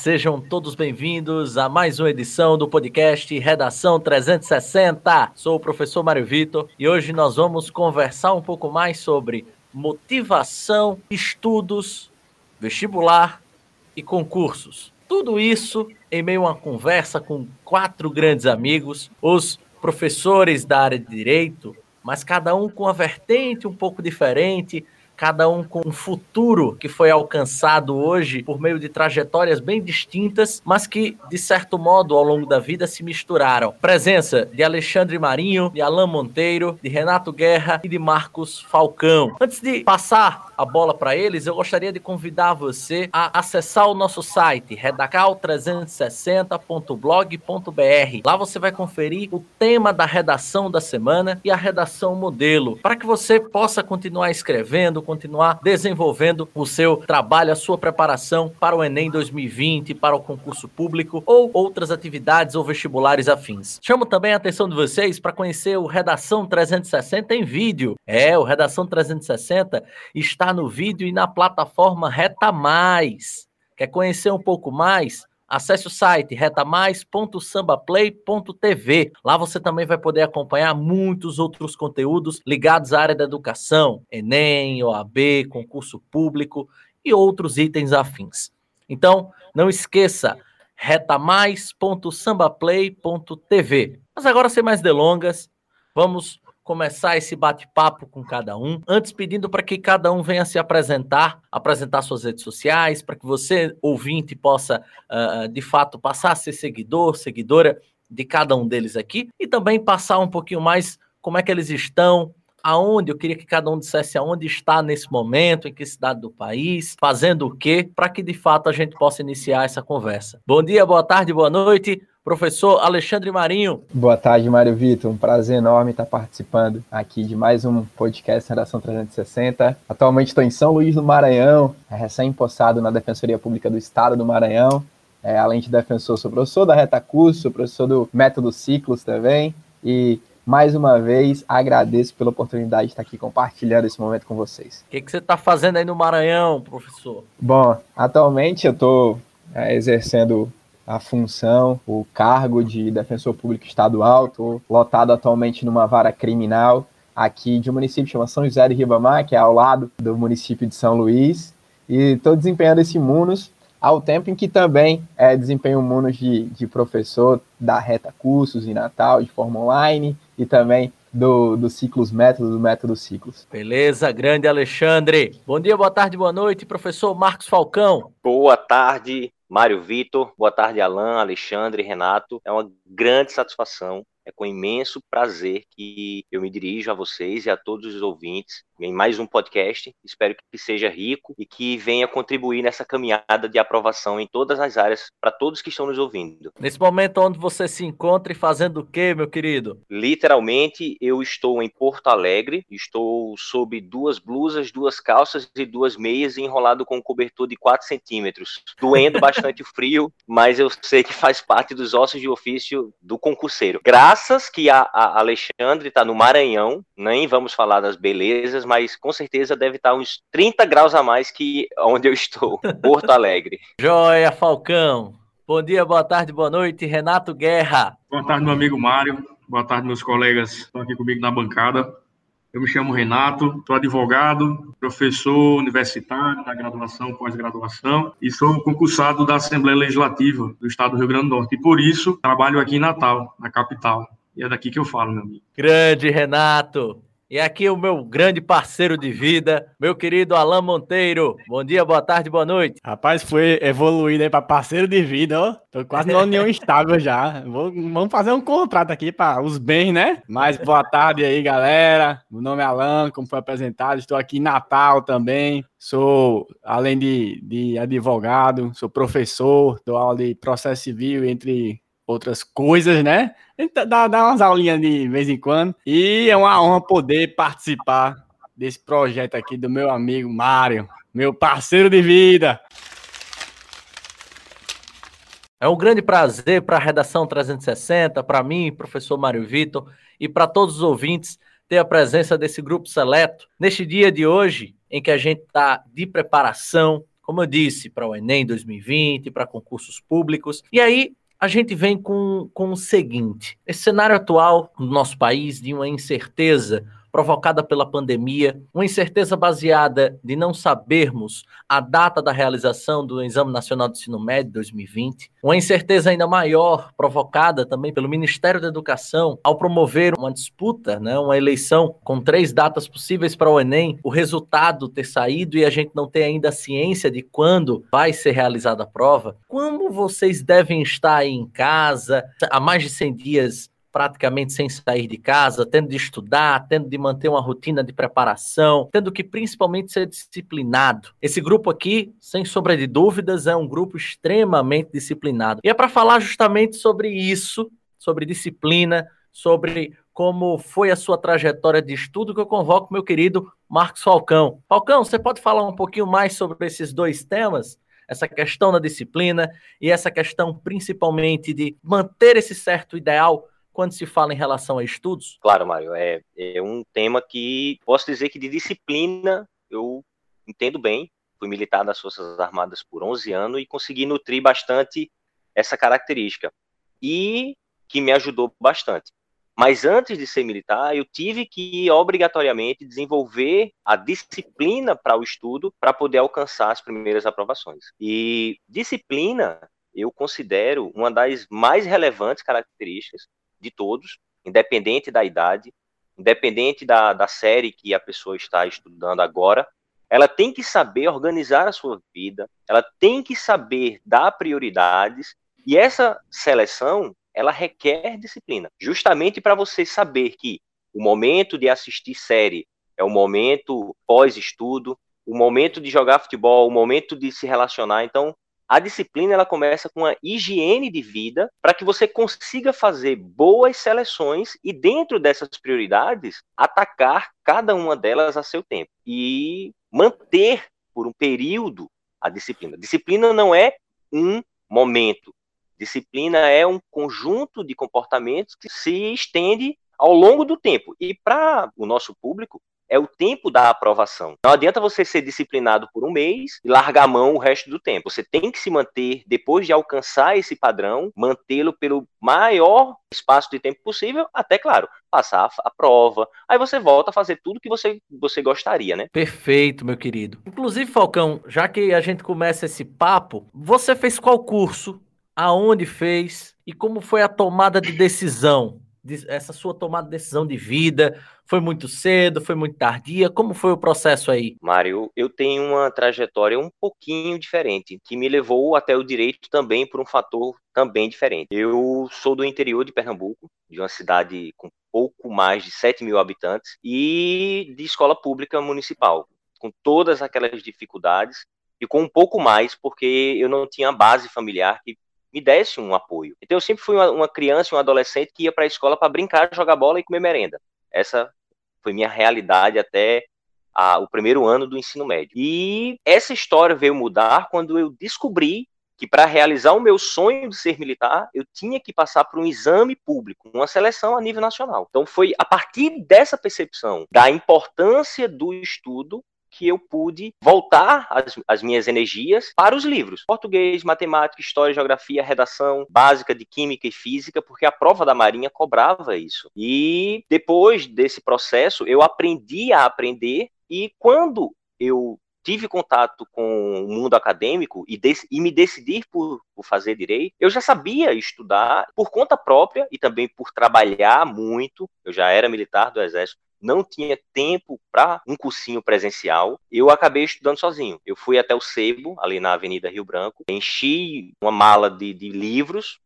Sejam todos bem-vindos a mais uma edição do podcast Redação 360. Sou o professor Mário Vitor e hoje nós vamos conversar um pouco mais sobre motivação, estudos, vestibular e concursos. Tudo isso em meio a uma conversa com quatro grandes amigos, os professores da área de direito, mas cada um com uma vertente um pouco diferente, cada um com um futuro que foi alcançado hoje por meio de trajetórias bem distintas, mas que, de certo modo, ao longo da vida se misturaram. Presença de Alexandre Marinho, de Alain Monteiro, de Renato Guerra e de Marcos Falcão. Antes de passar a bola para eles, eu gostaria de convidar você a acessar o nosso site redacal360.blog.br. Lá você vai conferir o tema da redação da semana e a redação modelo, para que você possa continuar escrevendo, continuar desenvolvendo o seu trabalho, a sua preparação para o Enem 2020, para o concurso público ou outras atividades ou vestibulares afins. Chamo também a atenção de vocês para conhecer o Redação 360 em vídeo. É, o Redação 360 está no vídeo e na plataforma Reta Mais. Quer conhecer um pouco mais? Acesse o site retamais.sambaplay.tv. Lá você também vai poder acompanhar muitos outros conteúdos ligados à área da educação, Enem, OAB, concurso público e outros itens afins. Então, não esqueça retamais.sambaplay.tv. Mas agora sem mais delongas, vamos começar esse bate-papo com cada um. Antes, pedindo para que cada um venha se apresentar, apresentar suas redes sociais, para que você, ouvinte, possa, uh, de fato, passar a ser seguidor, seguidora de cada um deles aqui e também passar um pouquinho mais como é que eles estão, aonde, eu queria que cada um dissesse aonde está nesse momento, em que cidade do país, fazendo o quê, para que de fato a gente possa iniciar essa conversa. Bom dia, boa tarde, boa noite. Professor Alexandre Marinho. Boa tarde, Mário Vitor. Um prazer enorme estar participando aqui de mais um podcast Redação 360. Atualmente estou em São Luís do Maranhão, recém-possado na Defensoria Pública do Estado do Maranhão. É, além de defensor, sou professor da Reta Curso, sou professor do Método Ciclos também. E mais uma vez agradeço pela oportunidade de estar aqui compartilhando esse momento com vocês. O que, que você está fazendo aí no Maranhão, professor? Bom, atualmente eu estou é, exercendo a função, o cargo de defensor público estadual, estou lotado atualmente numa vara criminal aqui de um município chamado São José de Ribamar, que é ao lado do município de São Luís, e estou desempenhando esse MUNOS ao tempo em que também é, desempenho o MUNOS de, de professor da Reta Cursos em Natal, de forma online, e também do, do Ciclos Método, do Método Ciclos. Beleza, grande Alexandre. Bom dia, boa tarde, boa noite, professor Marcos Falcão. Boa tarde, Mário Vitor, boa tarde, Alain, Alexandre, Renato. É uma grande satisfação é com imenso prazer que eu me dirijo a vocês e a todos os ouvintes em mais um podcast. Espero que seja rico e que venha contribuir nessa caminhada de aprovação em todas as áreas para todos que estão nos ouvindo. Nesse momento onde você se encontra e fazendo o quê, meu querido? Literalmente, eu estou em Porto Alegre, estou sob duas blusas, duas calças e duas meias enrolado com um cobertor de 4 centímetros, doendo bastante frio, mas eu sei que faz parte dos ossos de ofício do concurseiro. Graças Graças que a, a Alexandre está no Maranhão, nem vamos falar das belezas, mas com certeza deve estar tá uns 30 graus a mais que onde eu estou, Porto Alegre. Joia, Falcão. Bom dia, boa tarde, boa noite, Renato Guerra. Boa tarde, meu amigo Mário. Boa tarde, meus colegas que estão aqui comigo na bancada. Eu me chamo Renato, sou advogado, professor universitário da graduação, pós-graduação e sou concursado da Assembleia Legislativa do Estado do Rio Grande do Norte. E por isso trabalho aqui em Natal, na capital. E é daqui que eu falo, meu amigo. Grande Renato! E aqui o meu grande parceiro de vida, meu querido Alain Monteiro. Bom dia, boa tarde, boa noite. Rapaz, foi evoluído aí para parceiro de vida, ó. Tô quase na união estável já. Vou, vamos fazer um contrato aqui para os bens, né? Mas boa tarde aí, galera. Meu nome é Alain, como foi apresentado. Estou aqui em Natal também. Sou, além de, de advogado, sou professor, dou aula de processo civil, entre outras coisas, né? Dá, dá umas aulinhas de vez em quando. E é uma honra poder participar desse projeto aqui do meu amigo Mário, meu parceiro de vida. É um grande prazer para a Redação 360, para mim, professor Mário Vitor, e para todos os ouvintes ter a presença desse grupo seleto neste dia de hoje, em que a gente está de preparação, como eu disse, para o Enem 2020, para concursos públicos. E aí a gente vem com, com o seguinte: esse cenário atual no nosso país de uma incerteza provocada pela pandemia, uma incerteza baseada de não sabermos a data da realização do Exame Nacional de Ensino Médio 2020, uma incerteza ainda maior provocada também pelo Ministério da Educação ao promover uma disputa, né, uma eleição com três datas possíveis para o Enem, o resultado ter saído e a gente não ter ainda a ciência de quando vai ser realizada a prova. Como vocês devem estar aí em casa, há mais de 100 dias praticamente sem sair de casa, tendo de estudar, tendo de manter uma rotina de preparação, tendo que principalmente ser disciplinado. Esse grupo aqui, sem sombra de dúvidas, é um grupo extremamente disciplinado. E é para falar justamente sobre isso, sobre disciplina, sobre como foi a sua trajetória de estudo que eu convoco meu querido Marcos Falcão. Falcão, você pode falar um pouquinho mais sobre esses dois temas? Essa questão da disciplina e essa questão principalmente de manter esse certo ideal quando se fala em relação a estudos? Claro, Mário, é, é um tema que posso dizer que de disciplina eu entendo bem. Fui militar das Forças Armadas por 11 anos e consegui nutrir bastante essa característica e que me ajudou bastante. Mas antes de ser militar, eu tive que obrigatoriamente desenvolver a disciplina para o estudo para poder alcançar as primeiras aprovações. E disciplina eu considero uma das mais relevantes características de todos, independente da idade, independente da, da série que a pessoa está estudando agora, ela tem que saber organizar a sua vida, ela tem que saber dar prioridades, e essa seleção, ela requer disciplina, justamente para você saber que o momento de assistir série é o momento pós-estudo, o momento de jogar futebol, o momento de se relacionar. Então, a disciplina ela começa com a higiene de vida para que você consiga fazer boas seleções e dentro dessas prioridades atacar cada uma delas a seu tempo e manter por um período a disciplina. Disciplina não é um momento. Disciplina é um conjunto de comportamentos que se estende ao longo do tempo. E para o nosso público, é o tempo da aprovação. Não adianta você ser disciplinado por um mês e largar a mão o resto do tempo. Você tem que se manter, depois de alcançar esse padrão, mantê-lo pelo maior espaço de tempo possível, até, claro, passar a prova. Aí você volta a fazer tudo que você, você gostaria, né? Perfeito, meu querido. Inclusive, Falcão, já que a gente começa esse papo, você fez qual curso? Aonde fez? E como foi a tomada de decisão? Essa sua tomada de decisão de vida? Foi muito cedo? Foi muito tardia? Como foi o processo aí? Mário, eu tenho uma trajetória um pouquinho diferente, que me levou até o direito também por um fator também diferente. Eu sou do interior de Pernambuco, de uma cidade com pouco mais de 7 mil habitantes, e de escola pública municipal, com todas aquelas dificuldades e com um pouco mais, porque eu não tinha base familiar que me desse um apoio. Então eu sempre fui uma, uma criança, um adolescente que ia para a escola para brincar, jogar bola e comer merenda. Essa foi minha realidade até a, o primeiro ano do ensino médio. E essa história veio mudar quando eu descobri que para realizar o meu sonho de ser militar, eu tinha que passar por um exame público, uma seleção a nível nacional. Então foi a partir dessa percepção da importância do estudo que eu pude voltar as, as, minhas energias para os livros. Português, matemática, história, geografia, redação básica de química e física, porque a prova da Marinha cobrava isso. E depois desse processo, eu aprendi a aprender e quando eu tive contato com o mundo acadêmico e, e me decidir por, por, fazer direito, eu já sabia estudar por conta própria e também por trabalhar muito. Eu já era militar do Exército, não tinha tempo para um cursinho presencial, eu acabei estudando sozinho. Eu fui até o Sebo, ali na Avenida Rio Branco, enchi uma mala de, de livros,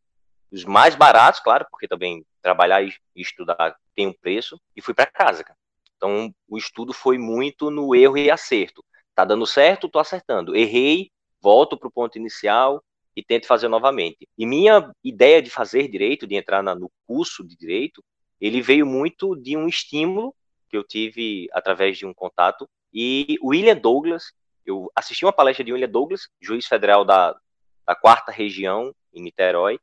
os mais baratos, claro, porque também trabalhar e estudar tem um preço, e fui para casa. Cara. Então, o estudo foi muito no erro e acerto. Tá dando certo, tô acertando. Errei, volto para o ponto inicial e tento fazer novamente. E minha ideia de fazer direito, de entrar na, no curso de direito, ele veio muito de um estímulo que eu tive através de um contato. E William Douglas, eu assisti uma palestra de William Douglas, juiz federal da, da quarta região, em Niterói,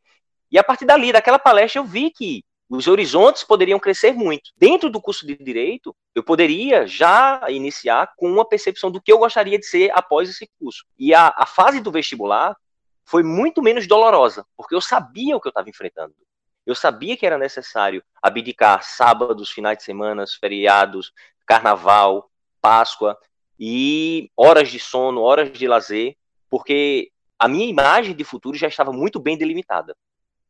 e a partir dali, daquela palestra, eu vi que Os horizontes poderiam crescer muito. Dentro do curso de direito, eu poderia já iniciar com uma percepção do que eu gostaria de ser após esse curso. E a, a fase do vestibular foi muito menos dolorosa, porque eu sabia o que eu estava enfrentando. Eu sabia que era necessário abdicar sábados, finais de semana, feriados, carnaval, Páscoa e horas de sono, horas de lazer, porque a minha imagem de futuro já estava muito bem delimitada.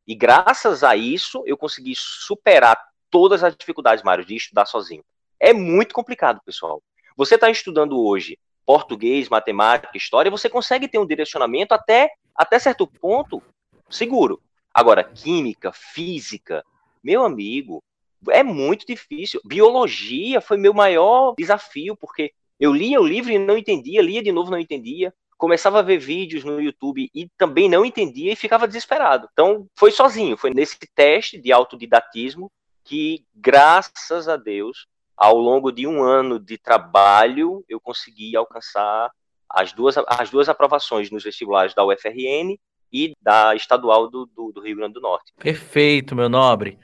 E graças a isso, eu consegui superar todas as dificuldades, Mário, de estudar sozinho. É muito complicado, pessoal. Você está estudando hoje português, matemática, história, você consegue ter um direcionamento até, até certo ponto seguro. Agora, química, física, meu amigo, é muito difícil. Biologia foi meu maior desafio, porque eu lia o livro e não entendia, lia de novo não entendia, começava a ver vídeos no YouTube e também não entendia e ficava desesperado. Então, foi sozinho, foi nesse teste de autodidatismo que, graças a Deus, ao longo de um ano de trabalho, eu consegui alcançar as duas, as duas aprovações nos vestibulares da UFRN e da estadual do, do, do Rio Grande do Norte. Perfeito, meu nobre.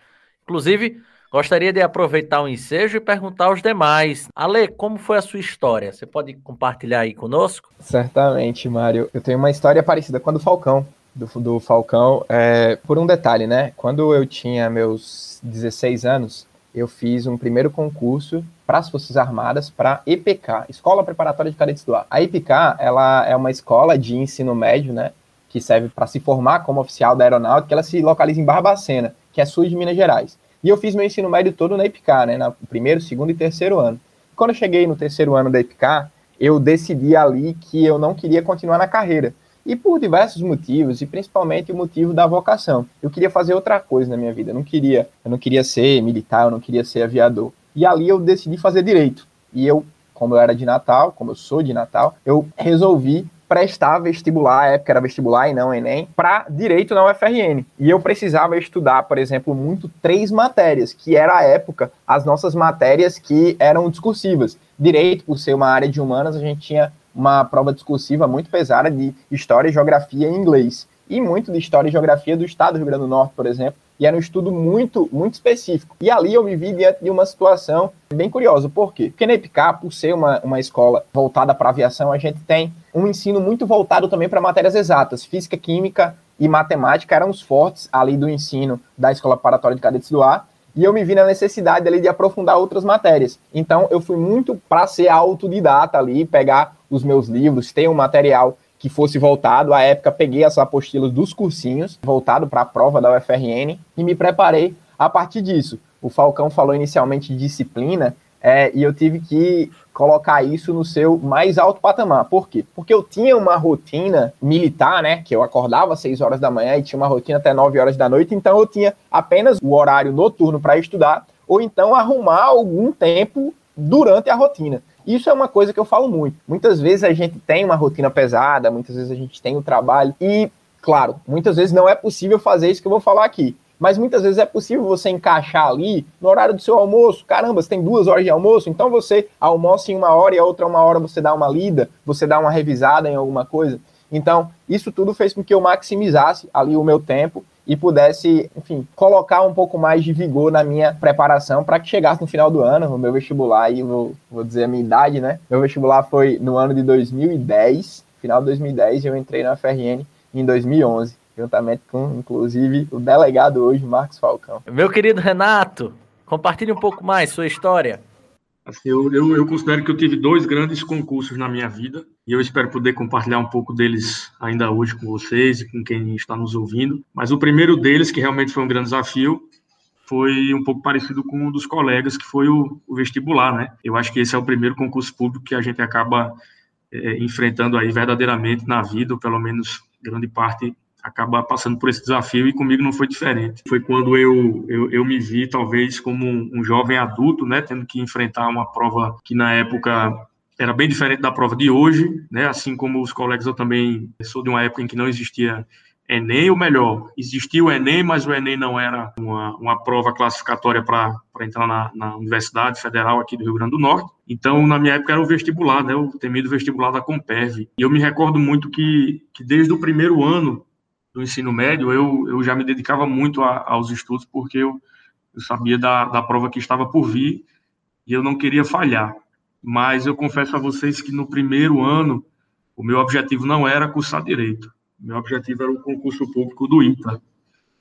Inclusive, Gostaria de aproveitar o ensejo e perguntar aos demais. Ale, como foi a sua história? Você pode compartilhar aí conosco? Certamente, Mário. Eu tenho uma história parecida com a do Falcão. Do, do Falcão, é, por um detalhe, né? Quando eu tinha meus 16 anos, eu fiz um primeiro concurso para as Forças Armadas para EPK, Escola Preparatória de Cadetes do Ar. A EPK, ela é uma escola de ensino médio, né? Que serve para se formar como oficial da aeronáutica, ela se localiza em Barbacena, que é sul de Minas Gerais. E eu fiz meu ensino médio todo na IPK, né? No primeiro, segundo e terceiro ano. Quando eu cheguei no terceiro ano da IPK, eu decidi ali que eu não queria continuar na carreira. E por diversos motivos, e principalmente o motivo da vocação. Eu queria fazer outra coisa na minha vida. Eu não queria, eu não queria ser militar, eu não queria ser aviador. E ali eu decidi fazer direito. E eu, como eu era de Natal, como eu sou de Natal, eu resolvi prestar vestibular, a época era vestibular e não Enem, para direito na UFRN. E eu precisava estudar, por exemplo, muito três matérias, que era a época as nossas matérias que eram discursivas. Direito, por ser uma área de humanas, a gente tinha uma prova discursiva muito pesada de história, geografia e inglês. E muito de história e geografia do estado do Rio Grande do Norte, por exemplo, e era um estudo muito, muito específico. E ali eu me vi diante de uma situação bem curiosa. Por quê? Porque na EPICA, por ser uma, uma escola voltada para aviação, a gente tem um ensino muito voltado também para matérias exatas. Física, química e matemática eram os fortes ali do ensino da Escola Paratória de Cadetes do Ar. E eu me vi na necessidade ali de aprofundar outras matérias. Então eu fui muito para ser autodidata ali, pegar os meus livros, ter um material que fosse voltado. À época, peguei as apostilas dos cursinhos, voltado para a prova da UFRN, e me preparei a partir disso. O Falcão falou inicialmente disciplina, é, e eu tive que colocar isso no seu mais alto patamar. Por quê? Porque eu tinha uma rotina militar, né? Que eu acordava às 6 horas da manhã e tinha uma rotina até 9 horas da noite, então eu tinha apenas o horário noturno para estudar, ou então arrumar algum tempo durante a rotina. Isso é uma coisa que eu falo muito. Muitas vezes a gente tem uma rotina pesada, muitas vezes a gente tem o um trabalho e, claro, muitas vezes não é possível fazer isso que eu vou falar aqui. Mas muitas vezes é possível você encaixar ali no horário do seu almoço. Caramba, você tem duas horas de almoço, então você almoça em uma hora e a outra uma hora você dá uma lida, você dá uma revisada em alguma coisa. Então, isso tudo fez com que eu maximizasse ali o meu tempo e pudesse, enfim, colocar um pouco mais de vigor na minha preparação para que chegasse no final do ano, o meu vestibular, e vou, vou dizer a minha idade, né? Meu vestibular foi no ano de 2010, final de 2010, e eu entrei na FRN em 2011, juntamente com, inclusive, o delegado hoje, Marcos Falcão. Meu querido Renato, compartilhe um pouco mais sua história. Assim, eu, eu, eu, considero que eu tive dois grandes concursos na minha vida e eu espero poder compartilhar um pouco deles ainda hoje com vocês e com quem está nos ouvindo. Mas o primeiro deles, que realmente foi um grande desafio, foi um pouco parecido com um dos colegas, que foi o, o vestibular, né? Eu acho que esse é o primeiro concurso público que a gente acaba é, enfrentando aí verdadeiramente na vida, ou pelo menos grande parte acaba passando por esse desafio e comigo não foi diferente. Foi quando eu, eu, eu me vi, talvez, como um, jovem adulto, né, tendo que enfrentar uma prova que na época era bem diferente da prova de hoje, né? Assim como os colegas, eu também sou de uma época em que não existia Enem, ou melhor, existia o Enem, mas o Enem não era uma, uma prova classificatória para entrar na, na, Universidade Federal aqui do Rio Grande do Norte. Então, na minha época, era o vestibular, né? O temido vestibular da Comperv. E eu me recordo muito que, que desde o primeiro ano do ensino médio, eu, eu já me dedicava muito a, aos estudos, porque eu, Eu sabia da, da prova que estava por vir e eu não queria falhar. Mas eu confesso a vocês que no primeiro ano, o meu objetivo não era cursar direito. Meu objetivo era o concurso público do ITA,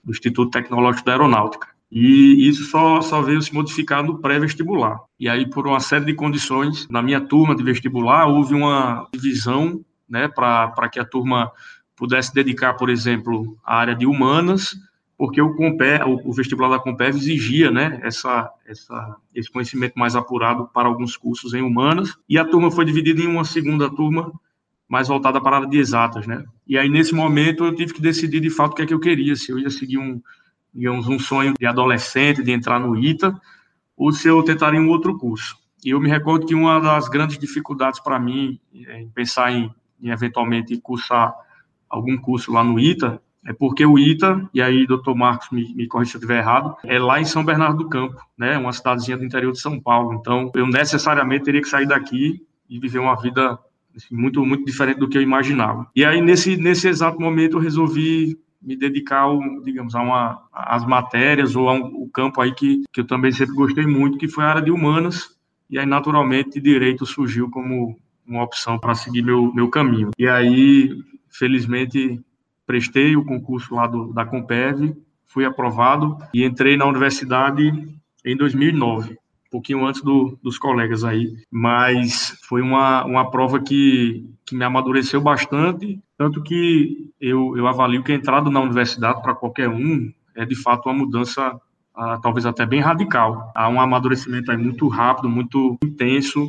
do Instituto Tecnológico da Aeronáutica. E isso só, só veio se modificar no pré-vestibular. E aí, por uma série de condições, na minha turma de vestibular, houve uma divisão né, para que a turma pudesse dedicar, por exemplo, a área de humanas, porque o, o vestibular da Compev exigia né, essa, essa, esse conhecimento mais apurado para alguns cursos em humanas, e a turma foi dividida em uma segunda turma mais voltada para a área de exatas, né? E aí, nesse momento, eu tive que decidir, de fato, o que é que eu queria, se eu ia seguir um, digamos, um sonho de adolescente, de entrar no ITA, ou se eu tentaria um outro curso. E eu me recordo que uma das grandes dificuldades para mim, é, em pensar em, em, eventualmente cursar algum curso lá no ITA, é porque o ITA, e aí doutor Marcos me, me corrija se eu estiver errado, é lá em São Bernardo do Campo, né, uma cidadezinha do interior de São Paulo. Então, eu necessariamente teria que sair daqui e viver uma vida assim, muito muito diferente do que eu imaginava. E aí nesse nesse exato momento eu resolvi me dedicar, digamos, a uma, às matérias ou ao um, campo aí que, que eu também sempre gostei muito, que foi a área de humanas, e aí, naturalmente, direito surgiu como uma opção para seguir meu, meu caminho. E aí, felizmente, prestei o concurso lá do, da Compev, fui aprovado e entrei na universidade em 2009 pouquinho antes do, dos colegas aí, mas foi uma, uma prova que, que me amadureceu bastante, tanto que eu, eu avalio que a entrada na universidade para qualquer um é de fato uma mudança ah, talvez até bem radical. Há um amadurecimento aí muito rápido, muito intenso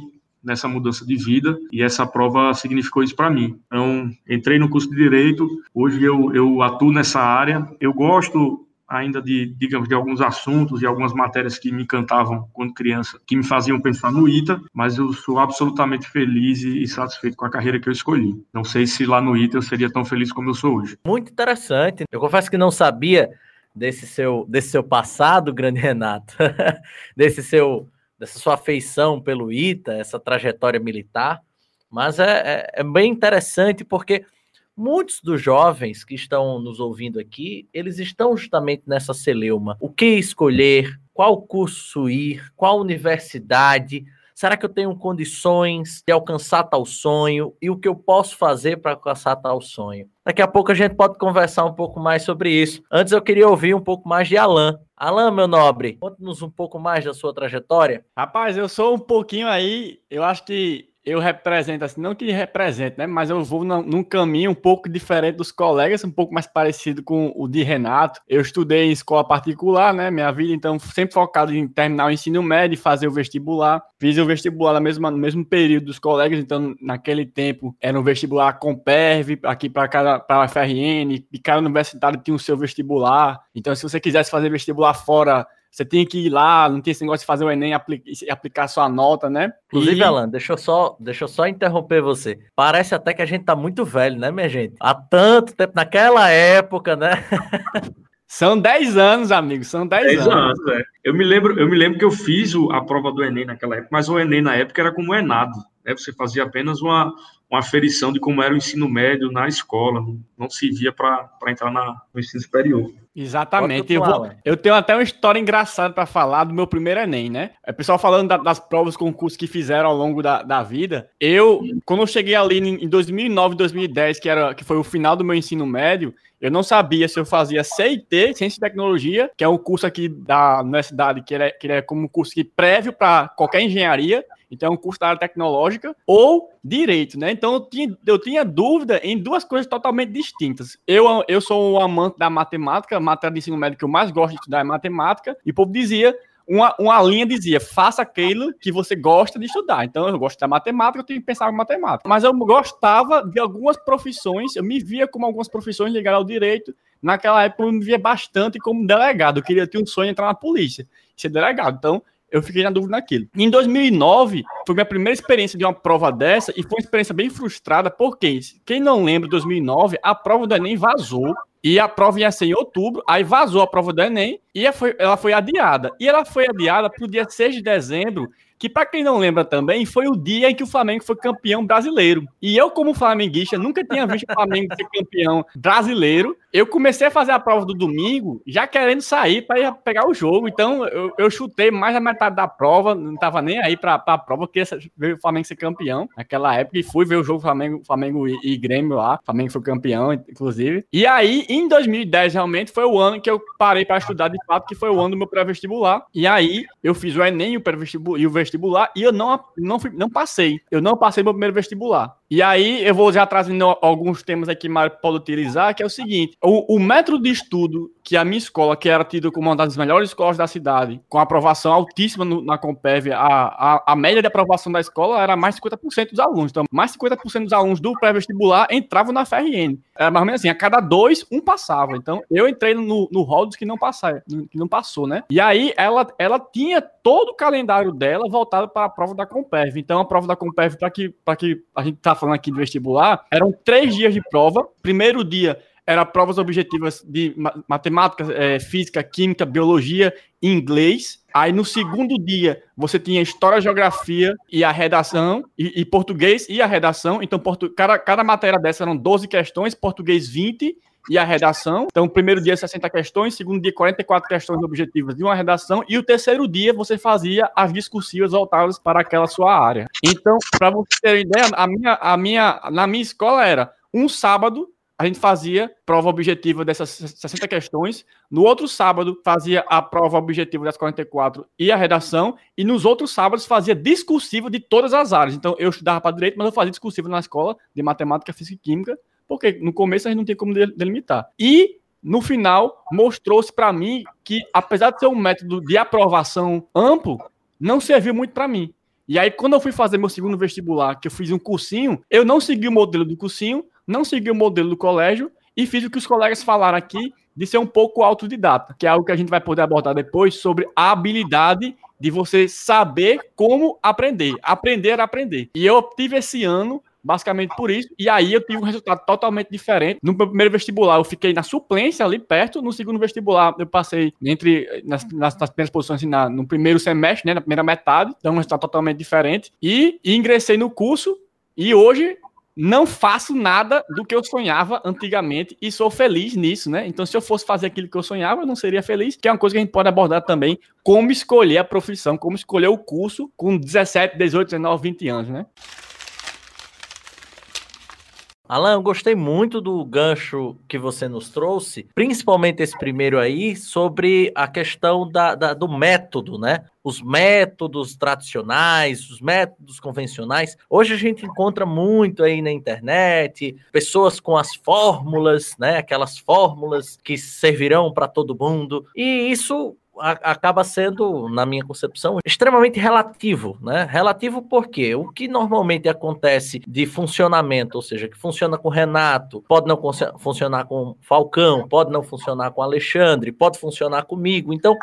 nessa mudança de vida e essa prova significou isso para mim. Então, entrei no curso de Direito, hoje eu, eu atuo nessa área, eu gosto ainda de, digamos, de alguns assuntos e algumas matérias que me encantavam quando criança, que me faziam pensar no ITA, mas eu sou absolutamente feliz e satisfeito com a carreira que eu escolhi. Não sei se lá no ITA eu seria tão feliz como eu sou hoje. Muito interessante. Eu confesso que não sabia desse seu, desse seu passado, grande Renato, desse seu, dessa sua afeição pelo ITA, essa trajetória militar, mas é, é, é bem interessante porque Muitos dos jovens que estão nos ouvindo aqui, eles estão justamente nessa celeuma. O que escolher? Qual curso ir? Qual universidade? Será que eu tenho condições de alcançar tal sonho? E o que eu posso fazer para alcançar tal sonho? Daqui a pouco a gente pode conversar um pouco mais sobre isso. Antes eu queria ouvir um pouco mais de Alan. Alan, meu nobre, conte-nos um pouco mais da sua trajetória. Rapaz, eu sou um pouquinho aí, eu acho que eu represento, assim, não que represente, né? Mas eu vou num caminho um pouco diferente dos colegas, um pouco mais parecido com o de Renato. Eu estudei em escola particular, né? Minha vida, então, sempre focado em terminar o ensino médio e fazer o vestibular. Fiz o vestibular no mesmo, no mesmo período dos colegas, então, naquele tempo, era um vestibular com PERV, aqui para cada para a FRN, e cada universitário tinha o seu vestibular. Então, se você quisesse fazer vestibular fora você tem que ir lá, não tem esse negócio de fazer o Enem e aplicar sua nota, né? Inclusive, e... Alan, deixa eu, só, deixa eu só interromper você. Parece até que a gente tá muito velho, né, minha gente? Há tanto tempo, naquela época, né? São 10 anos, amigo, são 10, anos. anos é. Eu me lembro, eu me lembro que eu fiz a prova do Enem naquela época, mas o Enem na época era como o Enado. Né? Você fazia apenas uma, uma aferição de como era o ensino médio na escola, não se via para entrar na, no ensino superior. Exatamente. Eu, vou, eu, tenho até uma história engraçada para falar do meu primeiro Enem, né? É pessoal falando da, das provas, concursos que fizeram ao longo da, da vida. Eu, quando eu cheguei ali em 2009, 2010, que, era, que foi o final do meu ensino médio, eu não sabia se eu fazia CIT, Ciência e Tecnologia, que é um curso aqui da universidade que é, que é como um curso que prévio para qualquer engenharia, então é um curso da área tecnológica, ou direito, né? Então eu tinha, eu tinha dúvida em duas coisas totalmente distintas. Eu, eu sou um amante da matemática, a matéria de ensino médio que eu mais gosto de estudar é matemática, e o povo dizia uma, uma linha dizia: faça aquilo que você gosta de estudar. Então, eu gosto da matemática, eu tenho que pensar em matemática. Mas eu gostava de algumas profissões, eu me via como algumas profissões ligadas ao direito. Naquela época, eu me via bastante como delegado. Eu queria ter um sonho de entrar na polícia, ser delegado. Então, eu fiquei na dúvida naquilo. Em 2009, foi minha primeira experiência de uma prova dessa e foi uma experiência bem frustrada, porque, quem não lembra, em 2009, a prova do Enem vazou E a prova ia ser em outubro, aí vazou a prova do Enem e ela foi adiada. E ela foi adiada para o dia 6 de dezembro, que para quem não lembra também, foi o dia em que o Flamengo foi campeão brasileiro. E eu, como flamenguista, nunca tinha visto o Flamengo ser campeão brasileiro. Eu comecei a fazer a prova do domingo já querendo sair para pegar o jogo. Então eu, eu, chutei mais da metade da prova, não estava nem aí para a prova, queria ver o Flamengo ser campeão naquela época. E fui ver o jogo Flamengo, Flamengo e, e Grêmio lá. O Flamengo foi campeão, inclusive. E aí, em 2010, realmente foi o ano que eu parei para estudar de fato, que foi o ano do meu pré-vestibular. E aí eu fiz o Enem o pré-vestibular e o vestibular e eu não, não, fui, não passei. Eu não passei meu primeiro vestibular. E aí eu vou já trazendo alguns temas aqui que Mário pode utilizar, que é o seguinte: o, o método de estudo que a minha escola, que era tida como uma das melhores escolas da cidade, com aprovação altíssima no, na Compev, a, a, a, média de aprovação da escola era mais de 50% dos alunos. Então, mais de 50% dos alunos do pré-vestibular entravam na FRN. Era mais ou menos assim, a cada dois, um passava. Então, eu entrei no, no dos que não passaram, que não passou, né? E aí, ela, ela tinha todo o calendário dela voltado para a prova da Compev. Então, a prova da Compev, para que, que a gente tá falando aqui de vestibular, eram três dias de prova. Primeiro dia era provas objetivas de matemática, é, física, química, biologia inglês. Aí no segundo dia você tinha história, geografia e a redação, e, e português e a redação. Então, portu, cada, cada matéria dessa eram 12 questões, português 20 e a redação. Então, primeiro dia 60 questões, segundo dia 44 questões objetivas de uma redação, e o terceiro dia você fazia as discursivas voltadas para aquela sua área. Então, para você ter ideia, a minha, a minha, na minha escola era um sábado a gente fazia prova objetiva dessas 60 questões. No outro sábado, fazia a prova objetiva das 44 e a redação. E nos outros sábados, fazia discursiva de todas as áreas. Então, eu estudava para direito, mas eu fazia discursiva na escola de matemática, física e química, porque no começo a gente não tem como delimitar. E no final, mostrou-se para mim que, apesar de ser um método de aprovação amplo, não serviu muito para mim. E aí, quando eu fui fazer meu segundo vestibular, que eu fiz um cursinho, eu não segui o modelo do cursinho, não segui o modelo do colégio e fiz o que os colegas falaram aqui de ser um pouco autodidata, que é algo que a gente vai poder abordar depois sobre a habilidade de você saber como aprender. Aprender a aprender. E eu tive esse ano basicamente por isso. E aí eu tive um resultado totalmente diferente. No meu primeiro vestibular, eu fiquei na suplência ali perto. No segundo vestibular, eu passei entre nas, nas, nas primeiras posições assim, na, no primeiro semestre, né, na primeira metade. Então, um resultado totalmente diferente. E, e ingressei no curso. E hoje não faço nada do que eu sonhava antigamente e sou feliz nisso, né? Então, se eu fosse fazer aquilo que eu sonhava, eu não seria feliz, que é uma coisa que a gente pode abordar também, como escolher a profissão, como escolher o curso com 17, 18, 19, 20 anos, né? Alan, eu gostei muito do gancho que você nos trouxe, principalmente esse primeiro aí, sobre a questão da, da, do método, né? Os métodos tradicionais, os métodos convencionais. Hoje a gente encontra muito aí na internet pessoas com as fórmulas, né? Aquelas fórmulas que servirão para todo mundo. E isso acaba sendo, na minha concepção, extremamente relativo, né? Relativo porque o que normalmente acontece de funcionamento, ou seja, que funciona com Renato, pode não funcionar com Falcão, pode não funcionar com Alexandre, pode funcionar comigo. Então,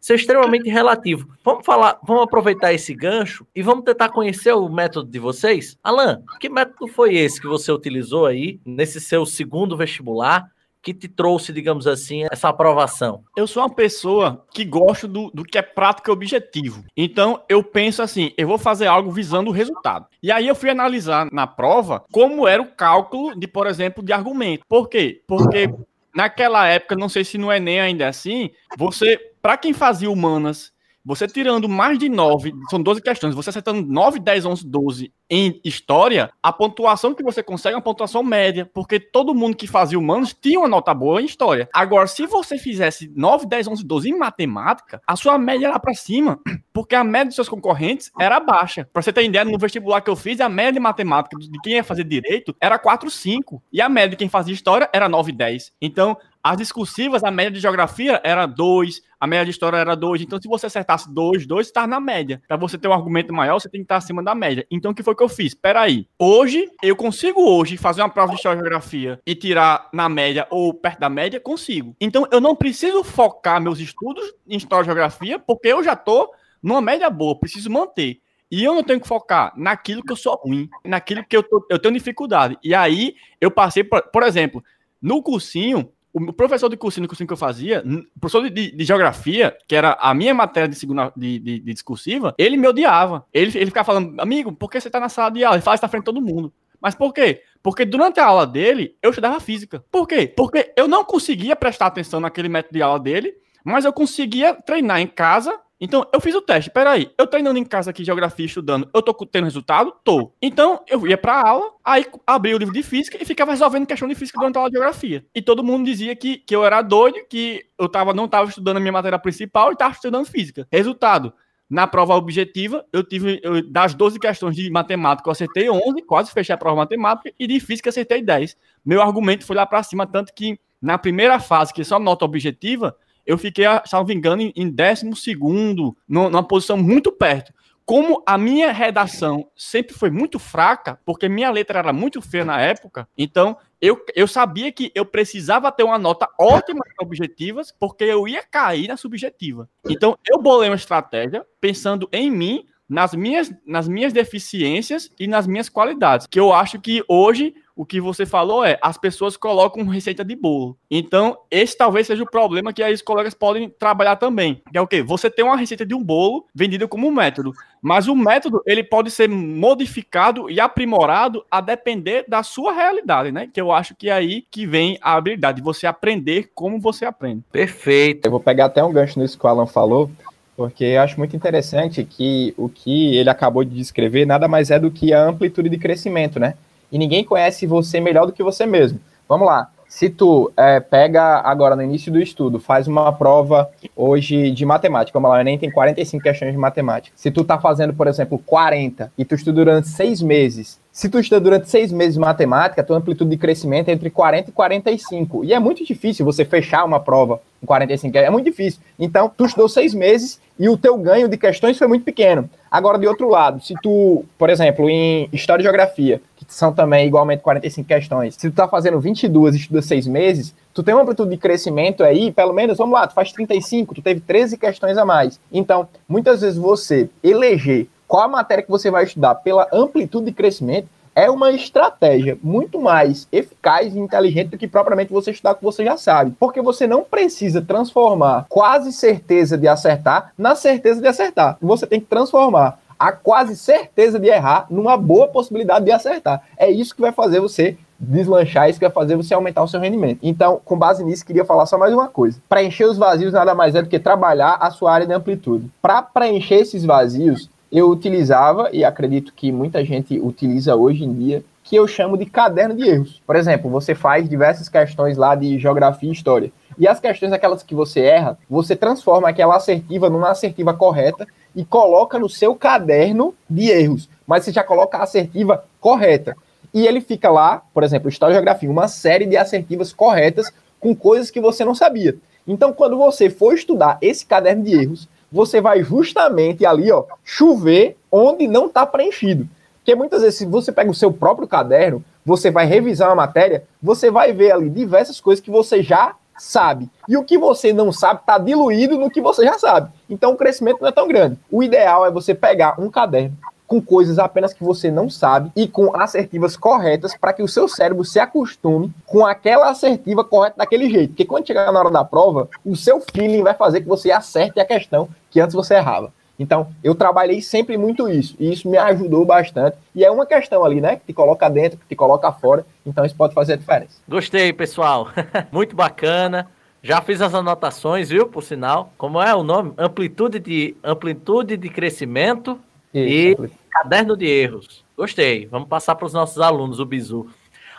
isso é extremamente relativo. Vamos falar, vamos aproveitar esse gancho e vamos tentar conhecer o método de vocês. Alan, que método foi esse que você utilizou aí nesse seu segundo vestibular? Que te trouxe, digamos assim, essa aprovação? Eu sou uma pessoa que gosto do, do que é prático e objetivo. Então, eu penso assim, eu vou fazer algo visando o resultado. E aí eu fui analisar na prova como era o cálculo de, por exemplo, de argumento. Por quê? Porque naquela época, não sei se no Enem ainda é assim, você, para quem fazia humanas, você tirando mais de 9, são 12 questões, você acertando 9, 10, 11, 12 em história, a pontuação que você consegue é uma pontuação média, porque todo mundo que fazia humanos tinha uma nota boa em história. Agora, se você fizesse 9, 10, 11, 12 em matemática, a sua média era para cima, porque a média dos seus concorrentes era baixa. Para você ter ideia, no vestibular que eu fiz, a média de matemática de quem ia fazer direito era 4, 5, e a média de quem fazia história era 9, 10. Então, as discursivas, a média de geografia era 2, a média de história era 2. Então, se você acertasse 2, 2, está na média. Para você ter um argumento maior, você tem que estar acima da média. Então, o que foi que eu fiz? Peraí. Hoje, eu consigo hoje fazer uma prova de história e geografia e tirar na média ou perto da média? Consigo. Então, eu não preciso focar meus estudos em história e geografia, porque eu já estou numa média boa, preciso manter. E eu não tenho que focar naquilo que eu sou ruim, naquilo que eu, tô, eu tenho dificuldade. E aí, eu passei, por, por exemplo, no cursinho, o professor de cursinho, cursinho que eu fazia, o professor de, de, geografia, que era a minha matéria de, segunda, de, de, de, discursiva, ele me odiava. Ele, ele ficava falando, amigo, por que você tá na sala de aula? Ele fala isso na frente de todo mundo. Mas por quê? Porque durante a aula dele, eu estudava física. Por quê? Porque eu não conseguia prestar atenção naquele método de aula dele, mas eu conseguia treinar em casa então, eu fiz o teste. Peraí, eu treinando em casa aqui, geografia, estudando, eu tô tendo resultado? Tô. Então, eu ia pra aula, aí abri o livro de física e ficava resolvendo questão de física durante a aula de geografia. E todo mundo dizia que, que eu era doido, que eu tava, não tava estudando a minha matéria principal e tava estudando física. Resultado, na prova objetiva, eu tive, eu, das 12 questões de matemática, eu acertei 11, quase fechei a prova matemática, e de física acertei 10. Meu argumento foi lá para cima, tanto que na primeira fase, que é só nota objetiva, eu fiquei, salvo engano, em, décimo segundo, numa posição muito perto. Como a minha redação sempre foi muito fraca, porque minha letra era muito feia na época, então eu, eu sabia que eu precisava ter uma nota ótima nas objetivas, porque eu ia cair na subjetiva. Então eu bolei uma estratégia pensando em mim, nas minhas, nas minhas deficiências e nas minhas qualidades, que eu acho que hoje o que você falou é as pessoas colocam receita de bolo. Então, esse talvez seja o problema que aí os colegas podem trabalhar também. Que é o quê? Você tem uma receita de um bolo vendida como um método, mas o método ele pode ser modificado e aprimorado a depender da sua realidade, né? Que eu acho que é aí que vem a habilidade de você aprender como você aprende. Perfeito. Eu vou pegar até um gancho nisso que o Alan falou, porque eu acho muito interessante que o que ele acabou de descrever nada mais é do que a amplitude de crescimento, né? e ninguém conhece você melhor do que você mesmo. Vamos lá. Se tu é, pega agora no início do estudo, faz uma prova hoje de matemática, vamos lá, o Enem tem 45 questões de matemática. Se tu tá fazendo, por exemplo, 40 e tu estuda durante seis meses, se tu estuda durante seis meses matemática, tua amplitude de crescimento é entre 40 e 45. E é muito difícil você fechar uma prova com 45, é muito difícil. Então, tu estudou seis meses e o teu ganho de questões foi muito pequeno. Agora, de outro lado, se tu, por exemplo, em História e Geografia, são também igualmente 45 questões. Se tu tá fazendo 22 e estuda 6 meses, tu tem uma amplitude de crescimento aí, pelo menos, vamos lá, tu faz 35, tu teve 13 questões a mais. Então, muitas vezes você eleger qual a matéria que você vai estudar pela amplitude de crescimento é uma estratégia muito mais eficaz e inteligente do que propriamente você estudar o que você já sabe. Porque você não precisa transformar quase certeza de acertar na certeza de acertar. Você tem que transformar a quase certeza de errar numa boa possibilidade de acertar. É isso que vai fazer você deslanchar, isso que vai fazer você aumentar o seu rendimento. Então, com base nisso, queria falar só mais uma coisa. Preencher os vazios nada mais é do que trabalhar a sua área de amplitude. Para preencher esses vazios, eu utilizava, e acredito que muita gente utiliza hoje em dia, que eu chamo de caderno de erros. Por exemplo, você faz diversas questões lá de geografia e história. E as questões, aquelas que você erra, você transforma aquela assertiva numa assertiva correta e coloca no seu caderno de erros, mas você já coloca a assertiva correta. E ele fica lá, por exemplo, História e Geografia, uma série de assertivas corretas com coisas que você não sabia. Então, quando você for estudar esse caderno de erros, você vai justamente ali, ó, chover onde não está preenchido. Porque muitas vezes, se você pega o seu próprio caderno, você vai revisar uma matéria, você vai ver ali diversas coisas que você já sabe. E o que você não sabe está diluído no que você já sabe. Então o crescimento não é tão grande. O ideal é você pegar um caderno com coisas apenas que você não sabe e com assertivas corretas para que o seu cérebro se acostume com aquela assertiva correta daquele jeito. Porque quando chegar na hora da prova, o seu feeling vai fazer que você acerte a questão que antes você errava. Então, eu trabalhei sempre muito isso, e isso me ajudou bastante. E é uma questão ali, né? Que te coloca dentro, que te coloca fora. Então, isso pode fazer a diferença. Gostei, pessoal. muito bacana. Já fiz as anotações, viu? Por sinal. Como é o nome? Amplitude de, amplitude de crescimento isso, e caderno de erros. Gostei. Vamos passar para os nossos alunos, o Bizu.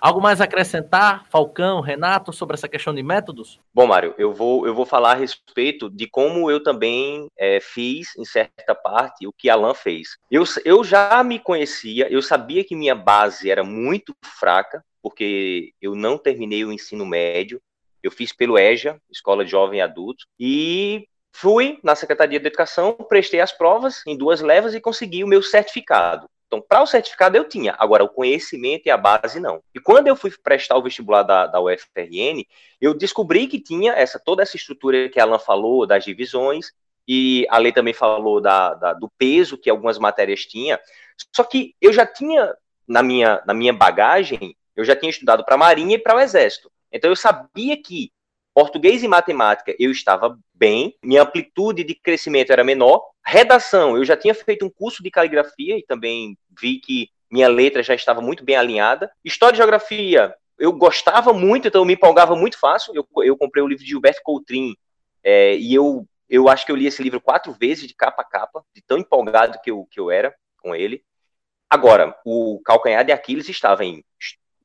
Algo mais a acrescentar, Falcão, Renato, sobre essa questão de métodos? Bom, Mário, eu vou, eu vou falar a respeito de como eu também é, fiz, em certa parte, o que Alan fez. Eu, eu já me conhecia, eu sabia que minha base era muito fraca, porque eu não terminei o ensino médio, eu fiz pelo EJA, Escola de Jovem e Adulto, e fui na Secretaria de Educação, prestei as provas em duas levas e consegui o meu certificado. Então, para o certificado eu tinha, agora o conhecimento e a base não. E quando eu fui prestar o vestibular da, da UFRN, eu descobri que tinha essa toda essa estrutura que a Alan falou, das divisões, e a lei também falou da, da, do peso que algumas matérias tinha. Só que eu já tinha, na minha, na minha bagagem, eu já tinha estudado para a Marinha e para o Exército. Então eu sabia que Português e matemática eu estava bem, minha amplitude de crescimento era menor. Redação, eu já tinha feito um curso de caligrafia e também vi que minha letra já estava muito bem alinhada. História e geografia, eu gostava muito, então eu me empolgava muito fácil. Eu, eu comprei o livro de Gilberto Coutrin é, e eu, eu acho que eu li esse livro quatro vezes, de capa a capa, de tão empolgado que eu, que eu era com ele. Agora, o calcanhar de Aquiles estava em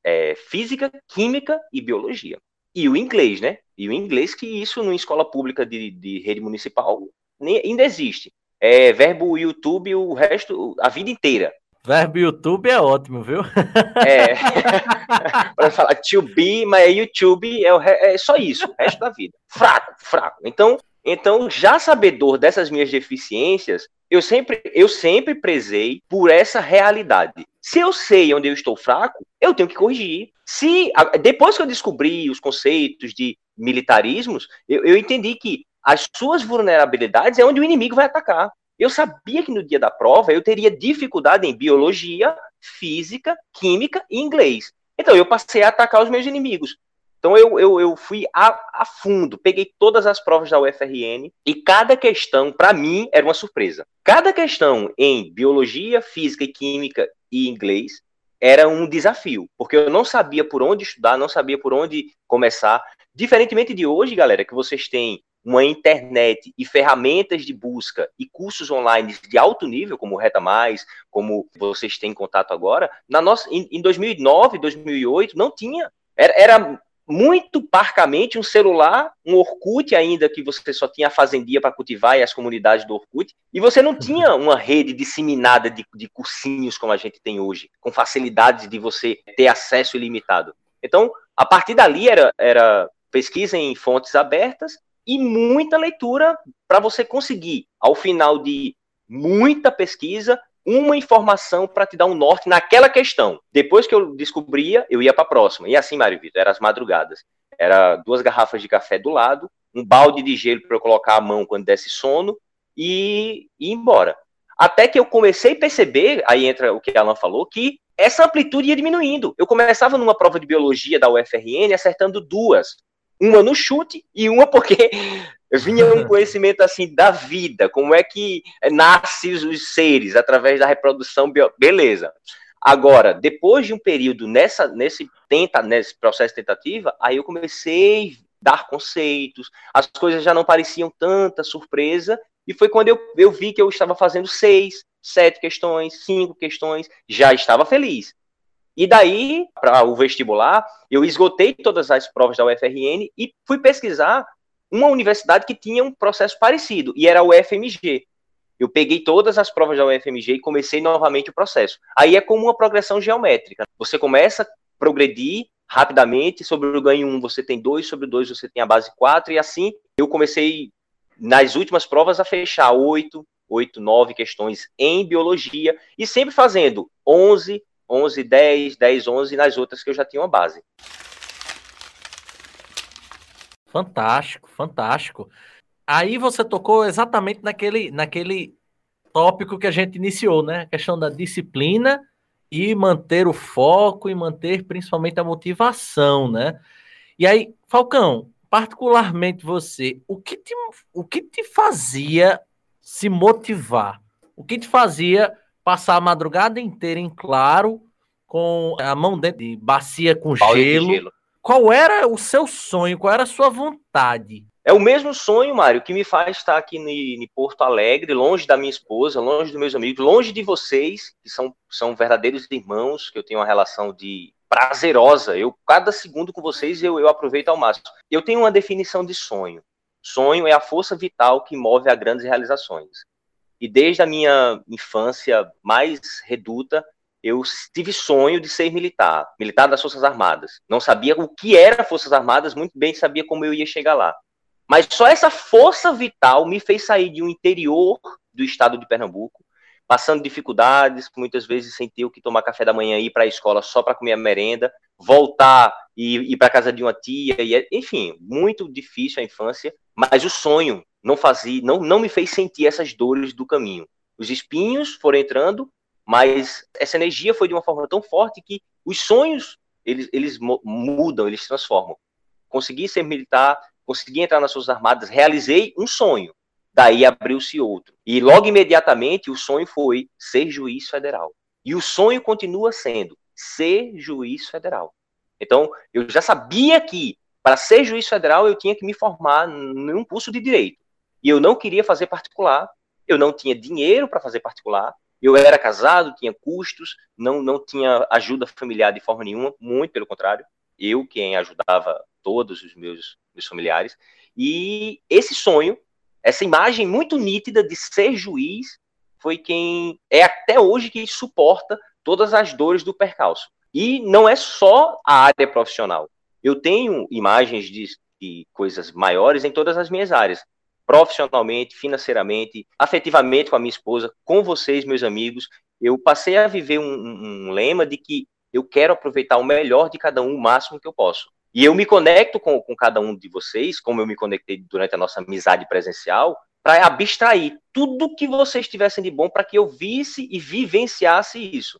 é, física, química e biologia. E o inglês, né? E o inglês, que isso numa escola pública de, de rede municipal nem, ainda existe. É verbo YouTube o resto, a vida inteira. Verbo YouTube é ótimo, viu? É. Para falar to be, mas YouTube é, o, é só isso, o resto da vida. Fraco, fraco. Então, então, já sabedor dessas minhas deficiências, eu sempre, eu sempre prezei por essa realidade. Se eu sei onde eu estou fraco, eu tenho que corrigir. Se depois que eu descobri os conceitos de militarismos, eu, eu entendi que as suas vulnerabilidades é onde o inimigo vai atacar. Eu sabia que no dia da prova eu teria dificuldade em biologia, física, química e inglês. Então eu passei a atacar os meus inimigos. Então eu, eu, eu fui a, a, fundo, peguei todas as provas da UFRN e cada questão, para mim, era uma surpresa. Cada questão em biologia, física e química e inglês era um desafio, porque eu não sabia por onde estudar, não sabia por onde começar. Diferentemente de hoje, galera, que vocês têm uma internet e ferramentas de busca e cursos online de alto nível, como o Reta Mais, como vocês têm contato agora, na nossa, em, em 2009, 2008, não tinha. Era, era muito parcamente um celular, um Orkut ainda, que você só tinha a fazendia para cultivar e as comunidades do Orkut, e você não tinha uma rede disseminada de, de cursinhos como a gente tem hoje, com facilidades de você ter acesso ilimitado. Então, a partir dali era, era pesquisa em fontes abertas e muita leitura para você conseguir, ao final de muita pesquisa, uma informação para te dar um norte naquela questão. Depois que eu descobria, eu ia para a próxima. E assim, Mário Vitor, eram as madrugadas. Era duas garrafas de café do lado, um balde de gelo para eu colocar a mão quando desse sono e, ir embora. Até que eu comecei a perceber, aí entra o que a Alan falou, que essa amplitude ia diminuindo. Eu começava numa prova de biologia da UFRN acertando duas. Uma no chute e uma porque vinha um conhecimento assim da vida, como é que nascem os seres através da reprodução, bio... beleza. Agora, depois de um período nessa, nesse tenta, nesse processo tentativa, aí eu comecei a dar conceitos, as coisas já não pareciam tanta surpresa, e foi quando eu, eu vi que eu estava fazendo seis, sete questões, cinco questões, já estava feliz. E daí, para o vestibular, eu esgotei todas as provas da UFRN e fui pesquisar uma universidade que tinha um processo parecido, e era o UFMG. Eu peguei todas as provas da UFMG e comecei novamente o processo. Aí é como uma progressão geométrica. Você começa a progredir rapidamente, sobre o ganho 1 você tem 2, sobre o 2 você tem a base 4, e assim eu comecei nas últimas provas a fechar 8, 8, 9 questões em biologia, e sempre fazendo 11, 11, 10, 10, 11 nas outras que eu já tinha uma base. Fantástico, fantástico. Aí você tocou exatamente naquele, naquele tópico que a gente iniciou, né? A questão da disciplina e manter o foco e manter principalmente a motivação, né? E aí, Falcão, particularmente você, o que te, o que te fazia se motivar? O que te fazia passar a madrugada inteira em claro, com a mão dentro de bacia com gelo, gelo, qual era o seu sonho? Qual era a sua vontade? É o mesmo sonho, Mário, que me faz estar aqui em Porto Alegre, longe da minha esposa, longe dos meus amigos, longe de vocês, que são, são verdadeiros irmãos, que eu tenho uma relação de prazerosa. Eu, cada segundo com vocês, eu, eu aproveito ao máximo. Eu tenho uma definição de sonho. Sonho é a força vital que move a grandes realizações. E desde a minha infância mais reduta, eu tive sonho de ser militar, militar das Forças Armadas. Não sabia o que era Forças Armadas, muito bem sabia como eu ia chegar lá. Mas só essa força vital me fez sair de um interior do estado de Pernambuco, passando dificuldades, muitas vezes sem ter o que tomar café da manhã e ir para a escola só para comer a merenda, voltar e ir para casa de uma tia, e, enfim, muito difícil a infância, mas o sonho não fazia, não, não me fez sentir essas dores do caminho. Os espinhos foram entrando mas essa energia foi de uma forma tão forte que os sonhos eles, eles mudam, eles transformam. Consegui ser militar, consegui entrar nas Forças Armadas, realizei um sonho. Daí abriu-se outro. E logo imediatamente o sonho foi ser juiz federal. E o sonho continua sendo ser juiz federal. Então, eu já sabia que para ser juiz federal eu tinha que me formar num curso de direito. E eu não queria fazer particular, eu não tinha dinheiro para fazer particular, eu era casado, tinha custos, não, não tinha ajuda familiar de forma nenhuma, muito pelo contrário. Eu quem ajudava todos os meus, meus familiares. E esse sonho, essa imagem muito nítida de ser juiz, foi quem é até hoje que suporta todas as dores do percalço. E não é só a área profissional. Eu tenho imagens de, de coisas maiores em todas as minhas áreas profissionalmente, financeiramente, afetivamente com a minha esposa, com vocês, meus amigos. Eu passei a viver um, um, lema de que eu quero aproveitar o melhor de cada um o máximo que eu posso. E eu me conecto com, com cada um de vocês, como eu me conectei durante a nossa amizade presencial, para abstrair tudo que vocês tivessem de bom para que eu visse e vivenciasse isso.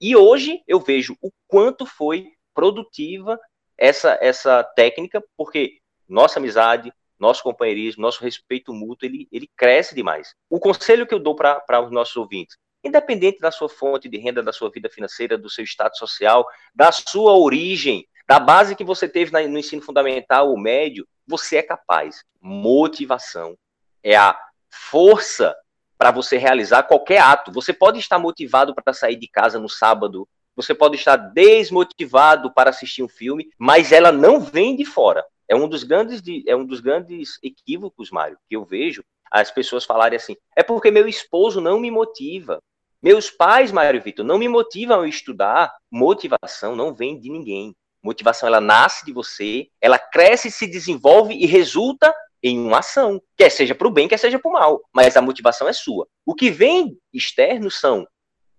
E hoje eu vejo o quanto foi produtiva essa, essa técnica, porque nossa amizade, nosso companheirismo, nosso respeito mútuo, ele, ele cresce demais. O conselho que eu dou para os nossos ouvintes, independente da sua fonte de renda, da sua vida financeira, do seu status social, da sua origem, da base que você teve no ensino fundamental ou médio, você é capaz. Motivação é a força para você realizar qualquer ato. Você pode estar motivado para sair de casa no sábado, você pode estar desmotivado para assistir um filme, mas ela não vem de fora. É um dos grandes, é um dos grandes equívocos, Mário, que eu vejo as pessoas falarem assim: é porque meu esposo não me motiva. Meus pais, Mário Vitor, não me motivam a estudar. Motivação não vem de ninguém. Motivação ela nasce de você, ela cresce, se desenvolve e resulta em uma ação, quer seja para o bem, quer seja para o mal, mas a motivação é sua. O que vem externo são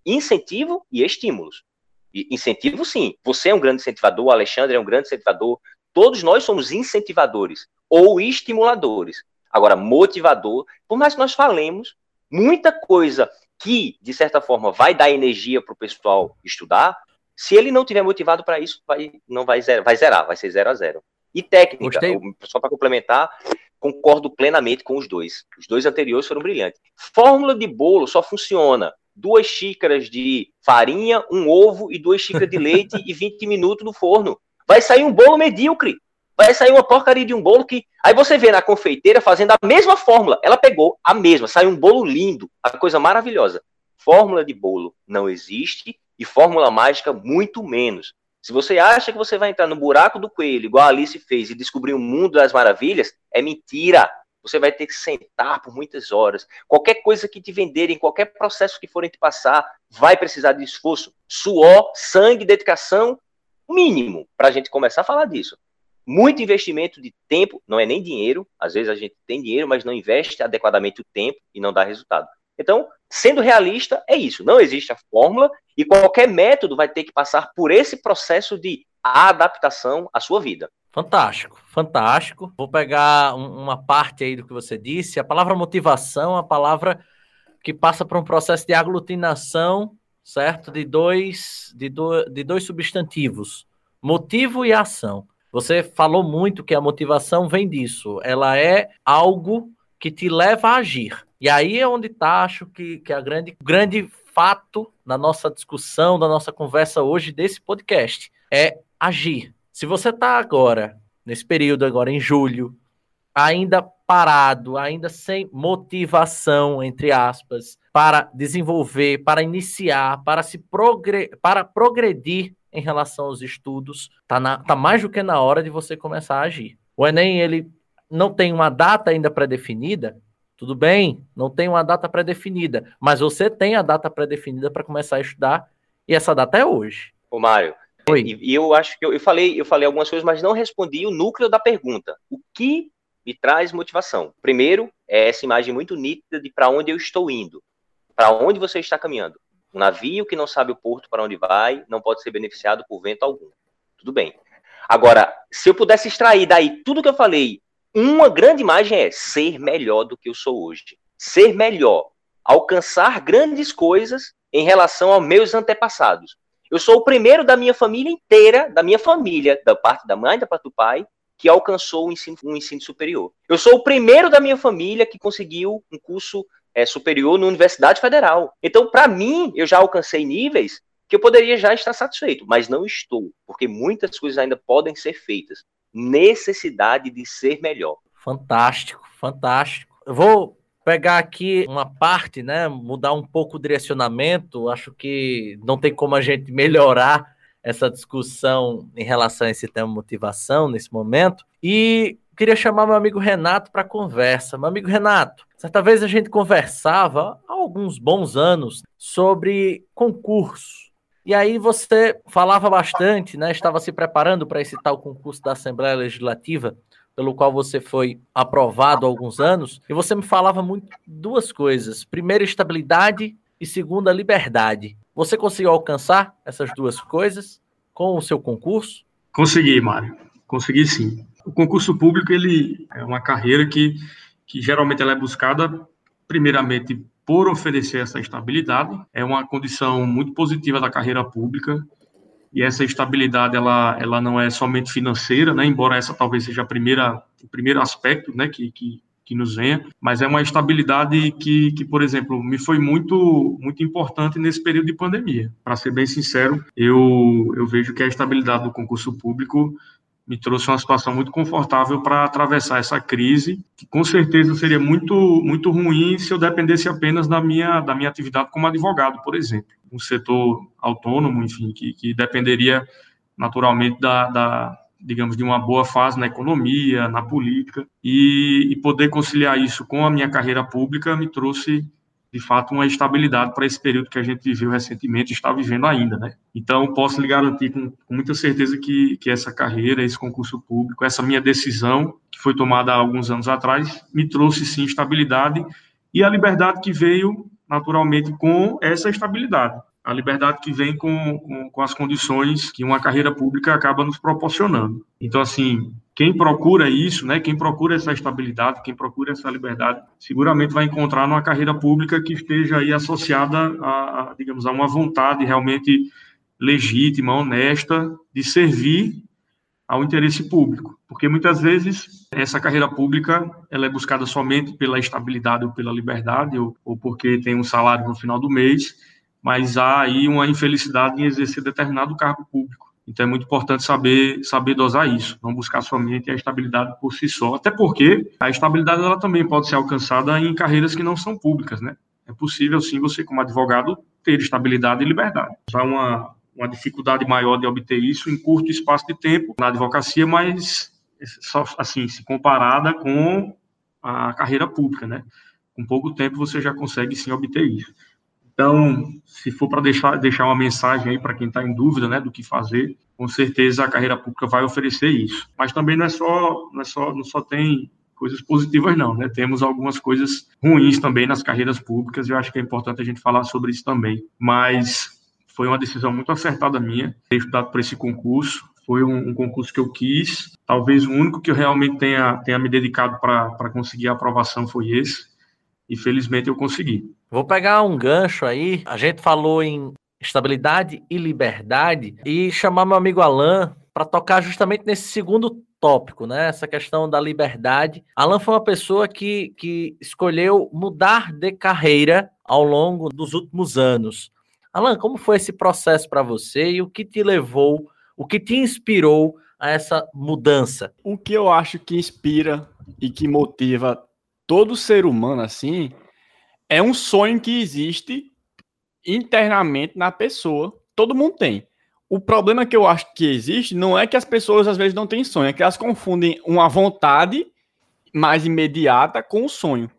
incentivo e estímulos. E incentivo, sim. Você é um grande incentivador, o Alexandre é um grande incentivador, Todos nós somos incentivadores ou estimuladores. Agora, motivador, por mais que nós falemos, muita coisa que, de certa forma, vai dar energia para o pessoal estudar, se ele não tiver motivado para isso, vai, não vai zerar, vai zerar, vai ser zero a zero. E técnica, só para complementar, concordo plenamente com os dois. Os dois anteriores foram brilhantes. Fórmula de bolo só funciona duas xícaras de farinha, um ovo e duas xícaras de leite e 20 minutos no forno vai sair um bolo medíocre. Vai sair uma porcaria de um bolo que. Aí você vê na confeiteira fazendo a mesma fórmula. Ela pegou a mesma, saiu um bolo lindo, a coisa maravilhosa. Fórmula de bolo não existe e fórmula mágica muito menos. Se você acha que você vai entrar no buraco do coelho, igual a Alice fez, e descobrir o mundo das maravilhas, é mentira. Você vai ter que sentar por muitas horas. Qualquer coisa que te venderem, qualquer processo que forem te passar, vai precisar de esforço, suor, sangue, dedicação mínimo para a gente começar a falar disso. Muito investimento de tempo, não é nem dinheiro, às vezes a gente tem dinheiro, mas não investe adequadamente o tempo e não dá resultado. Então, sendo realista, é isso. Não existe a fórmula e qualquer método vai ter que passar por esse processo de adaptação à sua vida. Fantástico, fantástico. Vou pegar uma parte aí do que você disse. A palavra motivação, a palavra que passa por um processo de aglutinação certo? De dois, de, do, de dois substantivos, motivo e ação. Você falou muito que a motivação vem disso. Ela é algo que te leva a agir. E aí é onde está, acho que, que a grande, grande fato na nossa discussão, da nossa conversa hoje desse podcast é agir. Se você está agora, nesse período agora em julho, ainda parado, ainda sem motivação, entre aspas, para desenvolver, para iniciar, para se progre para progredir em relação aos estudos, tá, na, tá mais do que na hora de você começar a agir. O Enem, ele não tem uma data ainda pré-definida, tudo bem, não tem uma data pré-definida, mas você tem a data pré-definida para começar a estudar, e essa data é hoje. Ô, Mário, e, e, eu acho que eu, eu, falei, eu falei algumas coisas, mas não respondi o núcleo da pergunta. O que me traz motivação? Primeiro, é essa imagem muito nítida de para onde eu estou indo. Para onde você está caminhando? Um navio que não sabe o porto para onde vai não pode ser beneficiado por vento algum. Tudo bem. Agora, se eu pudesse extrair daí tudo que eu falei, uma grande imagem é ser melhor do que eu sou hoje. Ser melhor. Alcançar grandes coisas em relação aos meus antepassados. Eu sou o primeiro da minha família inteira, da minha família, da parte da mãe, da parte do pai, que alcançou o ensino, um ensino superior. Eu sou o primeiro da minha família que conseguiu um curso é, superior na Universidade Federal. Então, para mim, eu já alcancei níveis que eu poderia já estar satisfeito, mas não estou, porque muitas coisas ainda podem ser feitas. Necessidade de ser melhor. Fantástico, fantástico. Eu vou pegar aqui uma parte, né, mudar um pouco o direcionamento. Acho que não tem como a gente melhorar essa discussão em relação a esse tema motivação nesse momento. E queria chamar meu amigo Renato para conversa. Meu amigo Renato, certa vez a gente conversava há alguns bons anos sobre concurso. E aí você falava bastante, né? Estava se preparando para esse tal concurso da Assembleia Legislativa, pelo qual você foi aprovado há alguns anos, e você me falava muito duas coisas. Primeiro, estabilidade e segunda, liberdade. Você conseguiu alcançar essas duas coisas com o seu concurso? Consegui, Mário. Consegui sim. O concurso público ele é uma carreira que, que geralmente ela é buscada primeiramente por oferecer essa estabilidade. É uma condição muito positiva da carreira pública. E essa estabilidade ela, ela não é somente financeira, né? Embora essa talvez seja a primeira o primeiro aspecto, né, que, que que nos venha, mas é uma estabilidade que, que, por exemplo, me foi muito, muito importante nesse período de pandemia. Para ser bem sincero, eu, eu vejo que a estabilidade do concurso público me trouxe uma situação muito confortável para atravessar essa crise, que com certeza seria muito, muito ruim se eu dependesse apenas da minha, da minha atividade como advogado, por exemplo. Um setor autônomo, enfim, que, que dependeria naturalmente da, da digamos, de uma boa fase na economia, na política, e, e poder conciliar isso com a minha carreira pública me trouxe de fato uma estabilidade para esse período que a gente viveu recentemente e está vivendo ainda, né? Então posso lhe garantir com, com, muita certeza que, que essa carreira, esse concurso público, essa minha decisão que foi tomada há alguns anos atrás, me trouxe sim estabilidade e a liberdade que veio naturalmente com essa estabilidade a liberdade que vem com, com, com, as condições que uma carreira pública acaba nos proporcionando. Então, assim, quem procura isso, né, quem procura essa estabilidade, quem procura essa liberdade, seguramente vai encontrar numa carreira pública que esteja aí associada a, a digamos, a uma vontade realmente legítima, honesta, de servir ao interesse público, porque muitas vezes essa carreira pública ela é buscada somente pela estabilidade ou pela liberdade ou, ou porque tem um salário no final do mês mas há aí uma infelicidade em exercer determinado cargo público. Então é muito importante saber saber dosar isso, não buscar somente a estabilidade por si só, até porque a estabilidade ela também pode ser alcançada em carreiras que não são públicas, né? É possível sim você como advogado ter estabilidade e liberdade. Há uma uma dificuldade maior de obter isso em curto espaço de tempo na advocacia, mas só assim, se comparada com a carreira pública, né? Com pouco tempo você já consegue sim obter isso. Então, se for para deixar, deixar uma mensagem aí para quem está em dúvida né, do que fazer, com certeza a carreira pública vai oferecer isso. Mas também não é só, não, é só, não só tem coisas positivas, não, né? Temos algumas coisas ruins também nas carreiras públicas, e eu acho que é importante a gente falar sobre isso também. Mas foi uma decisão muito acertada minha ter estudado para esse concurso. Foi um, um, concurso que eu quis, talvez o único que eu realmente tenha, tenha me dedicado para conseguir a aprovação foi esse e felizmente eu consegui. Vou pegar um gancho aí. A gente falou em estabilidade e liberdade e chamar meu amigo Alan para tocar justamente nesse segundo tópico, né? Essa questão da liberdade. Alan foi uma pessoa que, que escolheu mudar de carreira ao longo dos últimos anos. Alan, como foi esse processo para você e o que te levou, o que te inspirou a essa mudança? O que eu acho que inspira e que motiva todo ser humano assim é um sonho que existe internamente na pessoa. Todo mundo tem. O problema que eu acho que existe não é que as pessoas às vezes não têm sonho, é que elas confundem uma vontade mais imediata com o sonho.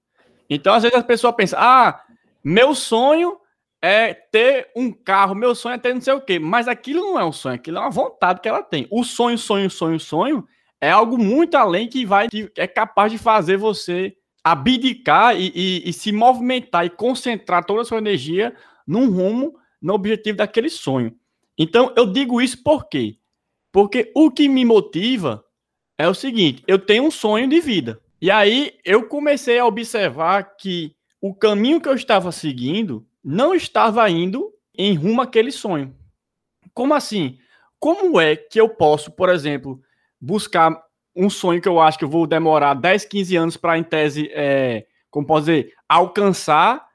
Então, às vezes a pessoa pensa: "Ah, meu sonho é ter um carro, meu sonho é ter não sei o quê", mas aquilo não é um sonho, aquilo é uma vontade que ela tem. O sonho, sonho, sonho, sonho é algo muito além que vai que é capaz de fazer você abdicar e, e, e, se movimentar e concentrar toda a sua energia num rumo, no objetivo daquele sonho. Então, eu digo isso por quê? Porque o que me motiva é o seguinte: eu tenho um sonho de vida. E aí eu comecei a observar que o caminho que eu estava seguindo não estava indo em rumo àquele sonho. Como assim? Como é que eu posso, por exemplo, buscar um sonho que eu acho que eu vou demorar 10, 15 anos para, em tese, é, como posso dizer, alcançar,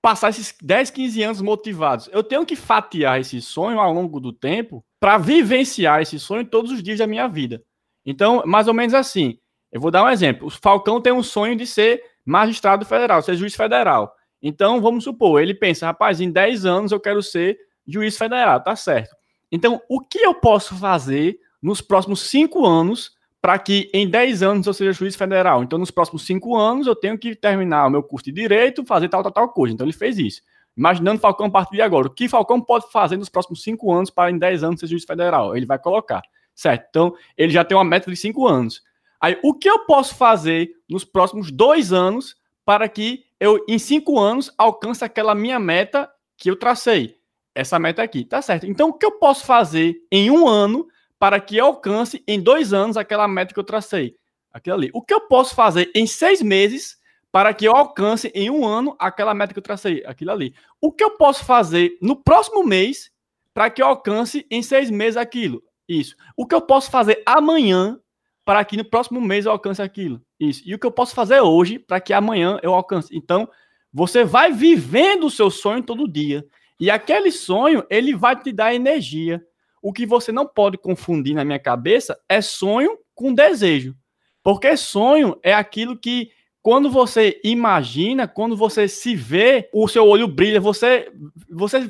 passar esses 10, 15 anos motivados. Eu tenho que fatiar esse sonho ao longo do tempo para vivenciar esse sonho todos os dias da minha vida. Então, mais ou menos assim. Eu vou dar um exemplo. O Falcão tem um sonho de ser magistrado federal, ser juiz federal. Então, vamos supor, ele pensa, rapaz, em 10 anos eu quero ser juiz federal, tá certo. Então, o que eu posso fazer nos próximos 5 anos para que em 10 anos eu seja juiz federal. Então, nos próximos 5 anos, eu tenho que terminar o meu curso de direito, fazer tal, tal, tal coisa. Então, ele fez isso. Imaginando Falcão a partir de agora. O que Falcão pode fazer nos próximos 5 anos para em 10 anos ser juiz federal? Ele vai colocar. Certo? Então, ele já tem uma meta de 5 anos. Aí, o que eu posso fazer nos próximos 2 anos para que eu, em 5 anos, alcance aquela minha meta que eu tracei? Essa meta aqui, tá certo? Então, o que eu posso fazer em um ano para que alcance em dois anos aquela meta que eu tracei. Aquilo ali. O que eu posso fazer em seis meses para que eu alcance em um ano aquela meta que eu tracei? Aquilo ali. O que eu posso fazer no próximo mês para que eu alcance em seis meses aquilo? Isso. O que eu posso fazer amanhã para que no próximo mês eu alcance aquilo? Isso. E o que eu posso fazer hoje para que amanhã eu alcance? Então, você vai vivendo o seu sonho todo dia. E aquele sonho, ele vai te dar energia. O que você não pode confundir na minha cabeça é sonho com desejo. Porque sonho é aquilo que, quando você imagina, quando você se vê, o seu olho brilha, você, você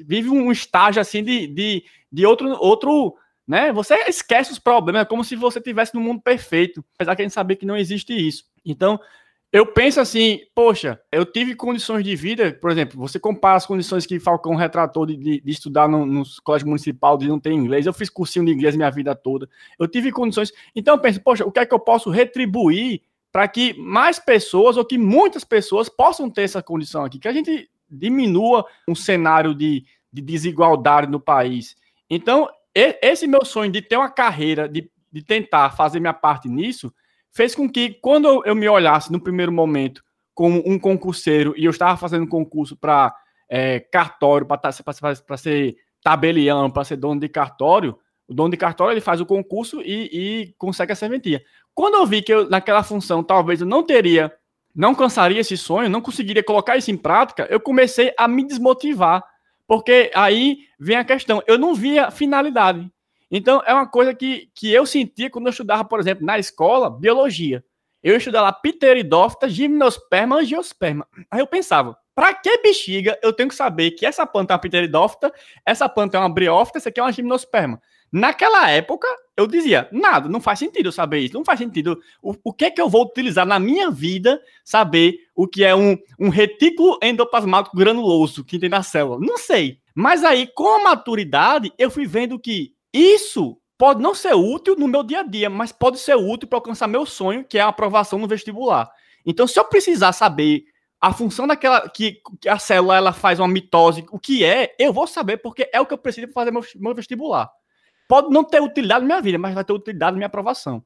vive um estágio assim de, de, de outro, outro, né? Você esquece os problemas, é como se você estivesse no mundo perfeito, apesar que a gente saber que não existe isso. Então, eu penso assim, poxa, eu tive condições de vida, por exemplo, você compara as condições que Falcão retratou de, de, de estudar no, no colégio municipal, de não ter inglês, eu fiz cursinho de inglês minha vida toda, eu tive condições, então eu penso, poxa, o que é que eu posso retribuir para que mais pessoas, ou que muitas pessoas possam ter essa condição aqui, que a gente diminua um cenário de, de desigualdade no país. Então, esse meu sonho de ter uma carreira, de, de tentar fazer minha parte nisso, fez com que, quando eu me olhasse no primeiro momento como um concurseiro e eu estava fazendo concurso para é, cartório, para ser tabelião, para ser dono de cartório, o dono de cartório ele faz o concurso e, e consegue a serventia. Quando eu vi que eu, naquela função talvez eu não teria, não cansaria esse sonho, não conseguiria colocar isso em prática, eu comecei a me desmotivar. Porque aí vem a questão, eu não via finalidade. Então, é uma coisa que, que eu sentia quando eu estudava, por exemplo, na escola, biologia. Eu estudava lá pteridófita, gimnosperma, angiosperma. Aí eu pensava, para que bexiga eu tenho que saber que essa planta é uma pteridófita, essa planta é uma briófita, essa aqui é uma gimnosperma? Naquela época, eu dizia, nada, não faz sentido saber isso, não faz sentido. O, o que é que eu vou utilizar na minha vida saber o que é um, um retículo endoplasmático granuloso que tem na célula? Não sei. Mas aí, com a maturidade, eu fui vendo que isso pode não ser útil no meu dia a dia, mas pode ser útil para alcançar meu sonho, que é a aprovação no vestibular. Então, se eu precisar saber a função daquela que, que, a célula ela faz uma mitose, o que é, eu vou saber porque é o que eu preciso para fazer meu, meu vestibular. Pode não ter utilidade na minha vida, mas vai ter utilidade na minha aprovação.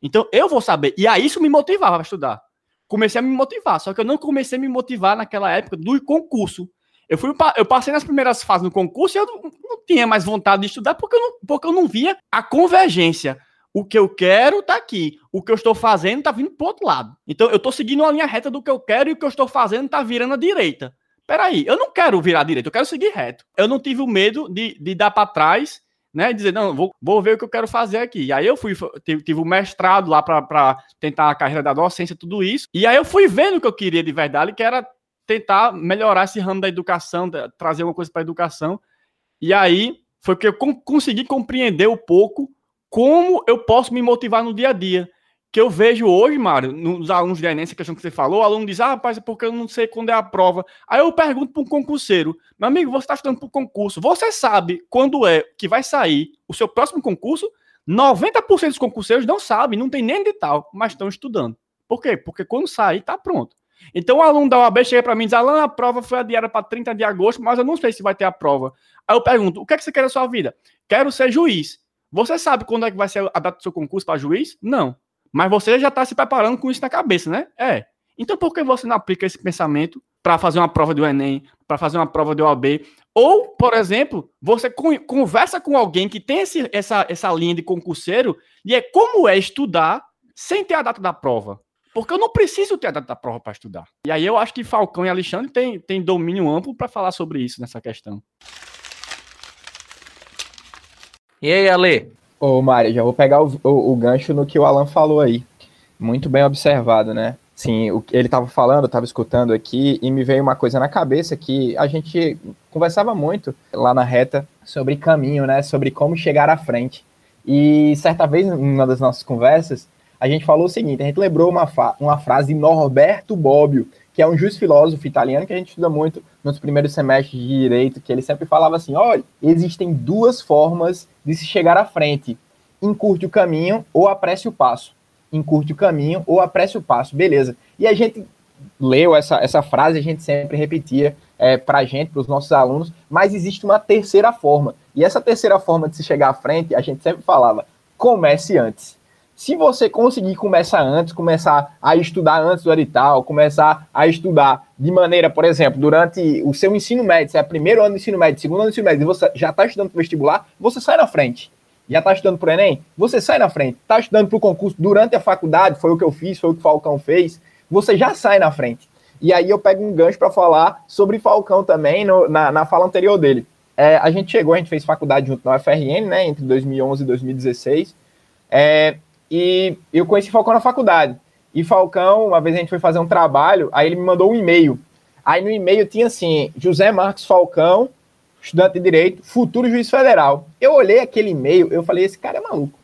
Então, eu vou saber. E aí isso me motivava a estudar. Comecei a me motivar, só que eu não comecei a me motivar naquela época do concurso. Eu, fui, eu passei nas primeiras fases do concurso e eu não, tinha mais vontade de estudar porque eu, não, porque eu não via a convergência. O que eu quero tá aqui. O que eu estou fazendo tá vindo pro outro lado. Então eu estou seguindo uma linha reta do que eu quero e o que eu estou fazendo tá virando a direita. Peraí, eu não quero virar a direita, eu quero seguir reto. Eu não tive o medo de, de dar para trás, né? Dizer, não, vou, vou ver o que eu quero fazer aqui. E aí eu fui, tive, tive mestrado lá para tentar a carreira da docência, tudo isso. E aí eu fui vendo o que eu queria de verdade, que era tentar melhorar esse ramo da educação, trazer uma coisa para a educação. E aí foi que eu consegui compreender um pouco como eu posso me motivar no dia a dia. Que eu vejo hoje, Mário, nos alunos de Enem, essa questão que você falou, o aluno diz, ah, rapaz, é porque eu não sei quando é a prova. Aí eu pergunto para um concurseiro, meu amigo, você está estudando para o concurso, você sabe quando é que vai sair o seu próximo concurso? 90% dos concurseiros não sabem, não tem nem de tal, mas estão estudando. Por quê? Porque quando sair, está pronto. Então o aluno da OAB chega para mim e diz: Alan, a prova foi adiada para 30 de agosto, mas eu não sei se vai ter a prova. Aí eu pergunto: o que, é que você quer da sua vida? Quero ser juiz. Você sabe quando é que vai ser a data do seu concurso para juiz? Não. Mas você já está se preparando com isso na cabeça, né? É. Então por que você não aplica esse pensamento para fazer uma prova do Enem, para fazer uma prova do OAB, Ou, por exemplo, você conversa com alguém que tem esse, essa, essa linha de concurseiro e é como é estudar sem ter a data da prova. Porque eu não preciso ter a data da prova para estudar. E aí eu acho que Falcão e Alexandre têm, têm domínio amplo para falar sobre isso nessa questão. E aí, Ale? Ô, Mário, já vou pegar o, o, o, gancho no que o Alan falou aí. Muito bem observado, né? Sim, o que ele estava falando, estava escutando aqui e me veio uma coisa na cabeça que a gente conversava muito lá na reta sobre caminho, né? Sobre como chegar à frente. E certa vez, numa das nossas conversas, a gente falou o seguinte: a gente lembrou uma, uma frase de Norberto Bobbio, que é um juiz filósofo italiano que a gente estuda muito nos primeiros semestres de direito, que ele sempre falava assim: olha, existem duas formas de se chegar à frente. Encurte o caminho ou apresse o passo. Encurte o caminho ou apresse o passo. Beleza. E a gente leu essa, essa frase, a gente sempre repetia é, para a gente, para os nossos alunos, mas existe uma terceira forma. E essa terceira forma de se chegar à frente, a gente sempre falava: comece antes. Se você conseguir começar antes, começar a estudar antes do edital, começar a estudar de maneira, por exemplo, durante o seu ensino médio, se é primeiro ano do ensino médio, segundo ano do ensino médio, e você já está estudando para vestibular, você sai na frente. Já está estudando para o Enem? Você sai na frente. Está estudando para o concurso durante a faculdade, foi o que eu fiz, foi o que o Falcão fez, você já sai na frente. E aí eu pego um gancho para falar sobre Falcão também, no, na, na fala anterior dele. É, a gente chegou, a gente fez faculdade junto na UFRN, né, entre 2011 e 2016. É, e eu conheci Falcão na faculdade. E Falcão, uma vez a gente foi fazer um trabalho, aí ele me mandou um e-mail. Aí no e-mail tinha assim: José Marcos Falcão, estudante de direito, futuro juiz federal. Eu olhei aquele e-mail, eu falei: esse cara é maluco.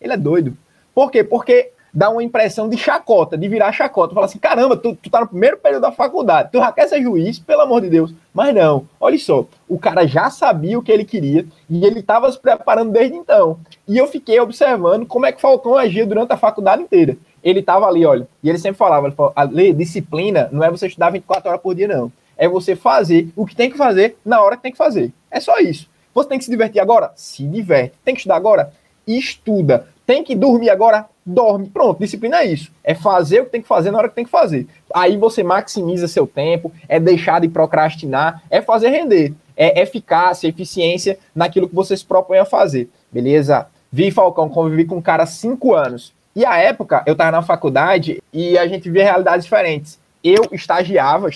Ele é doido. Por quê? Porque dá uma impressão de chacota, de virar chacota. Fala assim: caramba, tu, tu tá no primeiro período da faculdade, tu já quer ser juiz, pelo amor de Deus. Mas não, olha só, o cara já sabia o que ele queria e ele estava se preparando desde então. E eu fiquei observando como é que Falcão agia durante a faculdade inteira. Ele estava ali, olha, e ele sempre falava: ele falou, a lei, disciplina não é você estudar 24 horas por dia, não. É você fazer o que tem que fazer na hora que tem que fazer. É só isso. Você tem que se divertir agora? Se diverte. Tem que estudar agora? Estuda. Tem que dormir agora? Dorme. Pronto, disciplina é isso. É fazer o que tem que fazer na hora que tem que fazer. Aí você maximiza seu tempo, é deixar de procrastinar, é fazer render. É eficácia, eficiência naquilo que você se propõe a fazer. Beleza? Vi Falcão, convivi com um cara há cinco anos. E a época, eu estava na faculdade e a gente via realidades diferentes. Eu estagiava,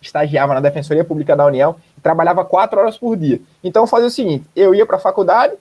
estagiava na Defensoria Pública da União trabalhava quatro horas por dia. Então eu fazia o seguinte: eu ia para a faculdade,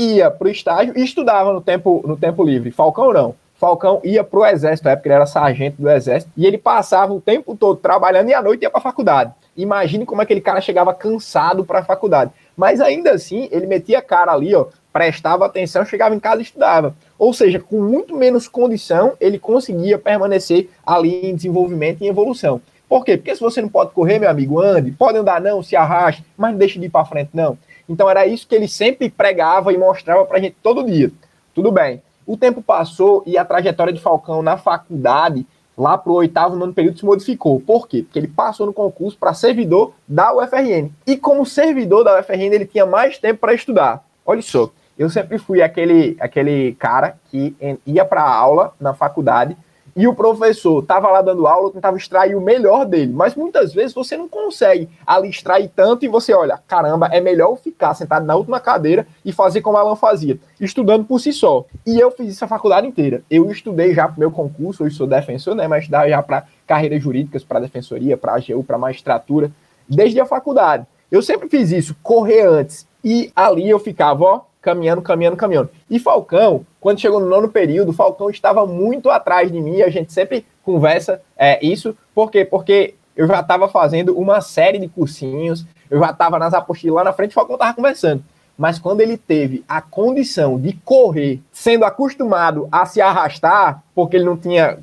ia para o estágio e estudava no tempo, no tempo livre. Falcão não. Falcão ia para o exército, na época ele era sargento do exército, e ele passava o tempo todo trabalhando e à noite ia para a faculdade. Imagine como aquele cara chegava cansado para a faculdade. Mas ainda assim, ele metia a cara ali, ó, prestava atenção, chegava em casa e estudava. Ou seja, com muito menos condição, ele conseguia permanecer ali em desenvolvimento e evolução. Por quê? Porque se você não pode correr, meu amigo, ande, pode andar não, se arraste, mas não deixe de ir para frente não. Então era isso que ele sempre pregava e mostrava para a gente todo dia. Tudo bem. O tempo passou e a trajetória de Falcão na faculdade, lá para o oitavo, nono período, se modificou. Por quê? Porque ele passou no concurso para servidor da UFRN. E como servidor da UFRN, ele tinha mais tempo para estudar. Olha só, eu sempre fui aquele, aquele cara que ia para aula na faculdade e o professor estava lá dando aula, tentava extrair o melhor dele. Mas muitas vezes você não consegue ali extrair tanto e você olha, caramba, é melhor ficar sentado na última cadeira e fazer como Alan fazia, estudando por si só. E eu fiz isso a faculdade inteira. Eu estudei já para meu concurso, hoje sou defensor, né? Mas estudava já para carreiras jurídicas, para defensoria, para AGU, para magistratura, desde a faculdade. Eu sempre fiz isso, correr antes. E ali eu ficava, ó, caminhando, caminhando, caminhando. E Falcão, quando chegou no nono período, Falcão estava muito atrás de mim, a gente sempre conversa é, isso, por quê? Porque eu já estava fazendo uma série de cursinhos, eu já estava nas apostilas lá na frente, Falcão estava conversando. Mas quando ele teve a condição de correr, sendo acostumado a se arrastar, porque ele não tinha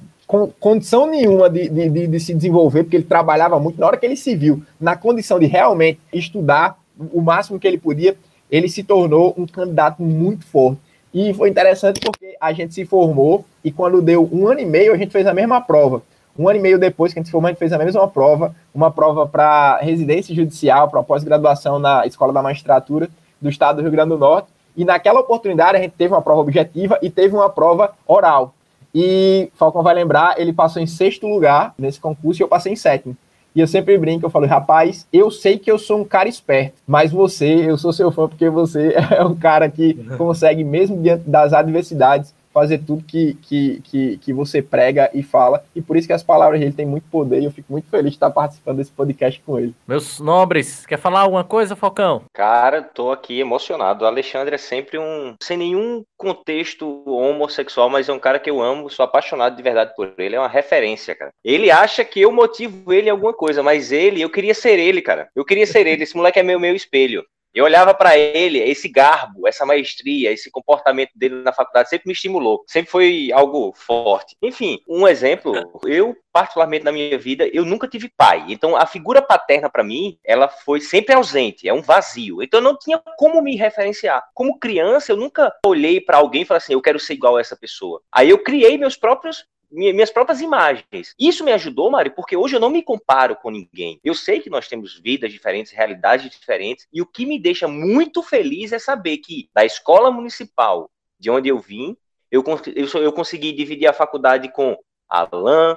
condição nenhuma de, de, de, de se desenvolver, porque ele trabalhava muito, na hora que ele se viu na condição de realmente estudar o máximo que ele podia, ele se tornou um candidato muito forte. E foi interessante porque a gente se formou e quando deu um ano e meio, a gente fez a mesma prova. Um ano e meio depois que a gente se formou, a gente fez a mesma prova, uma prova para residência judicial, para pós-graduação na Escola da Magistratura do Estado do Rio Grande do Norte. E naquela oportunidade a gente teve uma prova objetiva e teve uma prova oral. E Falcão vai lembrar, ele passou em sexto lugar nesse concurso e eu passei em sétimo. E eu sempre brinco, eu falo, rapaz, eu sei que eu sou um cara esperto, mas você, eu sou seu fã porque você é um cara que consegue, mesmo diante das adversidades, fazer tudo que, que, que, que você prega e fala. E por isso que as palavras dele têm muito poder e eu fico muito feliz de estar participando desse podcast com ele. Meus nobres, quer falar alguma coisa, Falcão? Cara, tô aqui emocionado. O Alexandre é sempre um. sem nenhum contexto homossexual, mas é um cara que eu amo, sou apaixonado de verdade por ele. É uma referência, cara. Ele acha que eu motivo ele em alguma coisa, mas ele, eu queria ser ele, cara. Eu queria ser ele. Esse moleque é meu, meu espelho. Eu olhava para ele, esse garbo, essa maestria, esse comportamento dele na faculdade sempre me estimulou, sempre foi algo forte. Enfim, um exemplo, eu particularmente na minha vida, eu nunca tive pai. Então a figura paterna para mim, ela foi sempre ausente, é um vazio. Então eu não tinha como me referenciar. Como criança, eu nunca olhei para alguém e falei assim, eu quero ser igual a essa pessoa. Aí eu criei meus próprios minhas próprias imagens. Isso me ajudou, Mário, porque hoje eu não me comparo com ninguém. Eu sei que nós temos vidas diferentes, realidades diferentes, e o que me deixa muito feliz é saber que da escola municipal de onde eu vim, eu, eu, eu consegui dividir a faculdade com Alain,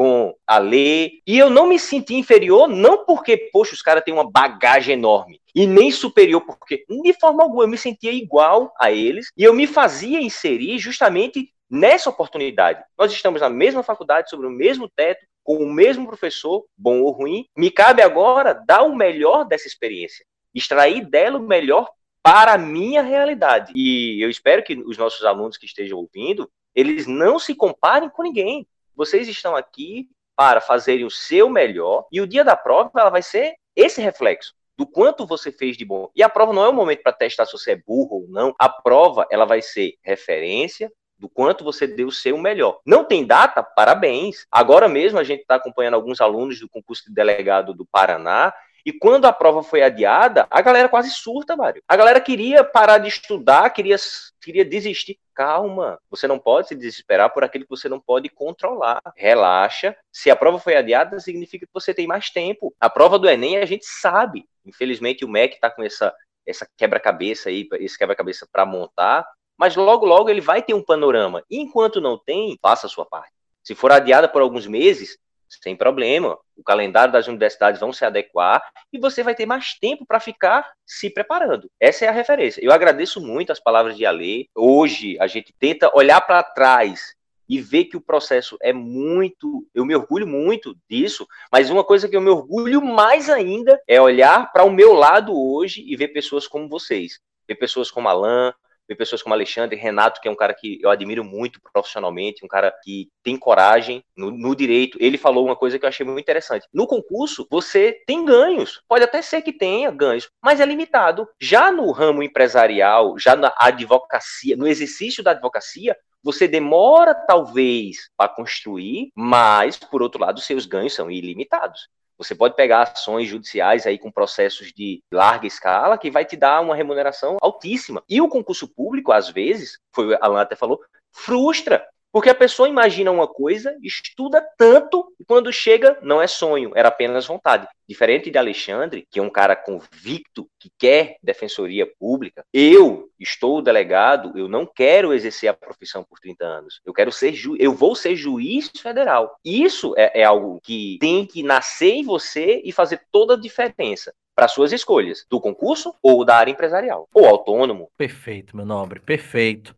com a e eu não me senti inferior, não porque, poxa, os caras têm uma bagagem enorme, e nem superior, porque de forma alguma eu me sentia igual a eles, e eu me fazia inserir justamente nessa oportunidade. Nós estamos na mesma faculdade, sobre o mesmo teto, com o mesmo professor, bom ou ruim. Me cabe agora dar o melhor dessa experiência, extrair dela o melhor para a minha realidade. E eu espero que os nossos alunos que estejam ouvindo, eles não se comparem com ninguém. Vocês estão aqui para fazerem o seu melhor e o dia da prova ela vai ser esse reflexo do quanto você fez de bom. E a prova não é um momento para testar se você é burro ou não. A prova ela vai ser referência do quanto você deu o seu melhor. Não tem data? Parabéns. Agora mesmo a gente está acompanhando alguns alunos do concurso de delegado do Paraná e quando a prova foi adiada, a galera quase surta, Mário. A galera queria parar de estudar, queria, queria desistir. Calma, você não pode se desesperar por aquilo que você não pode controlar. Relaxa. Se a prova foi adiada, significa que você tem mais tempo. A prova do Enem a gente sabe. Infelizmente o MEC está com essa, essa quebra-cabeça aí, esse quebra-cabeça para montar mas logo, logo ele vai ter um panorama. E enquanto não tem, faça a sua parte. Se for adiada por alguns meses, sem problema. O calendário das universidades vão se adequar e você vai ter mais tempo para ficar se preparando. Essa é a referência. Eu agradeço muito as palavras de Ale. Hoje a gente tenta olhar para trás e ver que o processo é muito, eu me orgulho muito disso, mas uma coisa que eu me orgulho mais ainda é olhar para o meu lado hoje e ver pessoas como vocês, ver pessoas como Alan, ver pessoas como Alexandre, Renato, que é um cara que eu admiro muito profissionalmente, um cara que tem coragem no, no, direito. Ele falou uma coisa que eu achei muito interessante. No concurso, você tem ganhos. Pode até ser que tenha ganhos, mas é limitado. Já no ramo empresarial, já na advocacia, no exercício da advocacia, você demora talvez para construir, mas por outro lado, seus ganhos são ilimitados. Você pode pegar ações judiciais aí com processos de larga escala que vai te dar uma remuneração altíssima. E o concurso público, às vezes, foi a Alan até falou, frustra. Porque a pessoa imagina uma coisa, estuda tanto, e quando chega, não é sonho, era apenas vontade. Diferente de Alexandre, que é um cara convicto, que quer defensoria pública, eu estou delegado, eu não quero exercer a profissão por 30 anos. Eu quero ser ju eu vou ser juiz federal. Isso é, é algo que tem que nascer em você e fazer toda a diferença para suas escolhas, do concurso ou da área empresarial, ou autônomo. Perfeito, meu nobre, perfeito.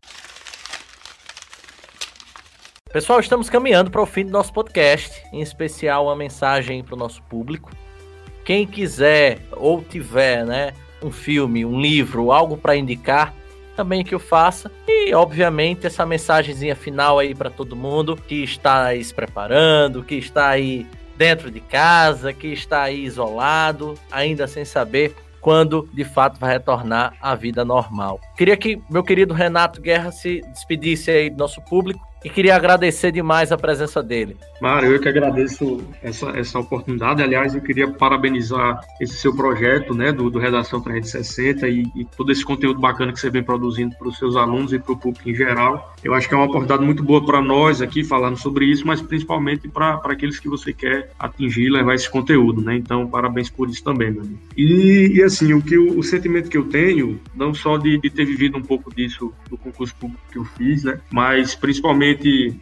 Pessoal, estamos caminhando para o fim do nosso podcast, em especial uma mensagem para o nosso público. Quem quiser ou tiver, né, um filme, um livro, algo para indicar, também que eu faça. E, obviamente, essa mensagenzinha final aí para todo mundo que está aí se preparando, que está aí dentro de casa, que está aí isolado, ainda sem saber quando de fato vai retornar à vida normal. Queria que meu querido Renato Guerra se despedisse aí do nosso público e queria agradecer demais a presença dele. Mário, eu que agradeço essa, essa oportunidade. Aliás, eu queria parabenizar esse seu projeto, né, do, do Redação 360 e, e todo esse conteúdo bacana que você vem produzindo para os seus alunos e para o público em geral. Eu acho que é uma oportunidade muito boa para nós aqui falando sobre isso, mas principalmente para aqueles que você quer atingir e levar esse conteúdo, né? Então, parabéns por isso também, meu amigo. E, e assim, o que o, o, sentimento que eu tenho, não só de, de ter vivido um pouco disso no concurso público que eu fiz, né, mas principalmente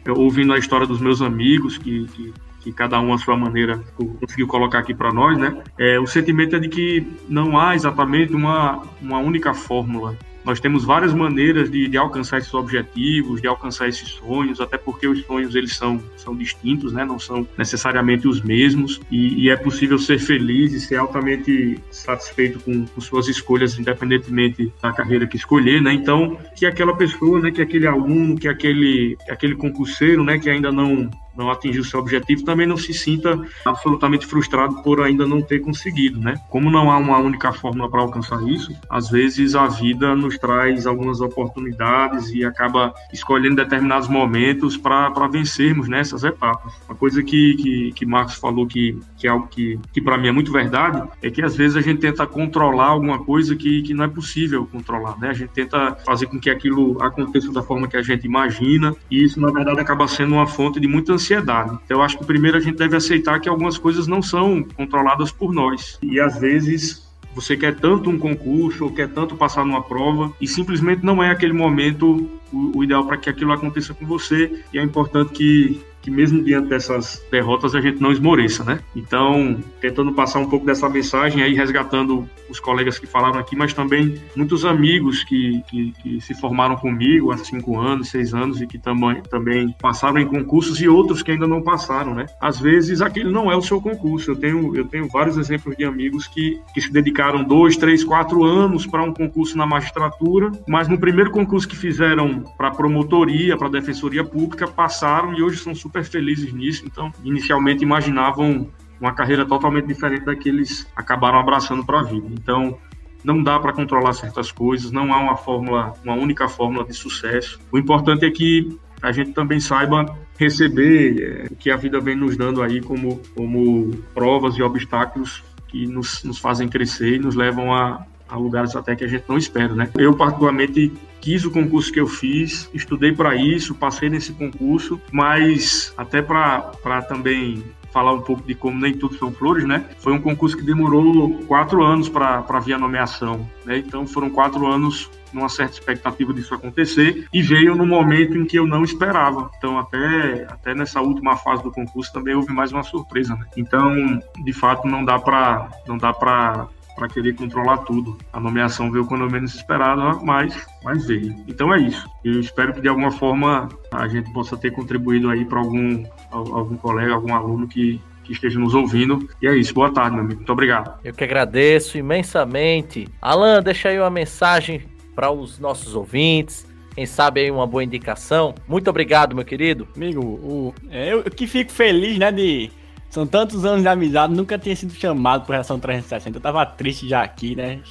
ouvindo a história dos meus amigos que, que que cada um a sua maneira conseguiu colocar aqui para nós, né? É, o sentimento é de que não há exatamente uma, uma única fórmula nós temos várias maneiras de, de, alcançar esses objetivos, de alcançar esses sonhos, até porque os sonhos eles são, são distintos, né? não são necessariamente os mesmos, e, e é possível ser feliz e ser altamente satisfeito com, com, suas escolhas, independentemente da carreira que escolher. Né? Então, que aquela pessoa, né, que aquele aluno, que aquele, que aquele concurseiro né, que ainda não, não atingiu seu objetivo, também não se sinta absolutamente frustrado por ainda não ter conseguido, né? Como não há uma única fórmula para alcançar isso, às vezes a vida nos traz algumas oportunidades e acaba escolhendo determinados momentos para vencermos nessas etapas. Uma coisa que, que, que Marcos falou que, que é algo que, que para mim é muito verdade, é que às vezes a gente tenta controlar alguma coisa que, que não é possível controlar, né? A gente tenta fazer com que aquilo aconteça da forma que a gente imagina e isso, na verdade, acaba sendo uma fonte de muita ansiedade. Então, eu acho que primeiro a gente deve aceitar que algumas coisas não são controladas por nós. E às vezes você quer tanto um concurso ou quer tanto passar numa prova e simplesmente não é aquele momento o, o ideal para que aquilo aconteça com você. E é importante que que mesmo diante dessas derrotas a gente não esmoreça, né? Então, tentando passar um pouco dessa mensagem aí, resgatando os colegas que falaram aqui, mas também muitos amigos que, que, que se formaram comigo há cinco anos, seis anos e que também, também passaram em concursos e outros que ainda não passaram, né? Às vezes aquele não é o seu concurso. Eu tenho, eu tenho vários exemplos de amigos que, que se dedicaram dois, três, quatro anos para um concurso na magistratura, mas no primeiro concurso que fizeram para promotoria, para defensoria pública, passaram e hoje são super super felizes nisso. Então, inicialmente imaginavam uma carreira totalmente diferente da que eles acabaram abraçando para a vida. Então, não dá para controlar certas coisas, não há uma fórmula, uma única fórmula de sucesso. O importante é que a gente também saiba receber é, o que a vida vem nos dando aí como, como provas e obstáculos que nos, nos fazem crescer e nos levam a, a lugares até que a gente não espera, né? Eu particularmente quis o concurso que eu fiz, estudei para isso, passei nesse concurso, mas até para também falar um pouco de como nem tudo são flores, né? Foi um concurso que demorou quatro anos para vir a nomeação, né? Então foram quatro anos numa certa expectativa disso acontecer e veio no momento em que eu não esperava. Então até até nessa última fase do concurso também houve mais uma surpresa, né? Então de fato não dá para não dá para para querer controlar tudo. A nomeação veio quando menos esperada, mas, mas veio. Então é isso. Eu espero que de alguma forma a gente possa ter contribuído aí para algum, algum colega, algum aluno que, que esteja nos ouvindo. E é isso. Boa tarde, meu amigo. Muito obrigado. Eu que agradeço imensamente. Alan, deixa aí uma mensagem para os nossos ouvintes. Quem sabe aí uma boa indicação. Muito obrigado, meu querido. Amigo, o, é, eu que fico feliz, né, de são tantos anos de amizade, nunca tinha sido chamado por Reação 360. Eu tava triste já aqui, né?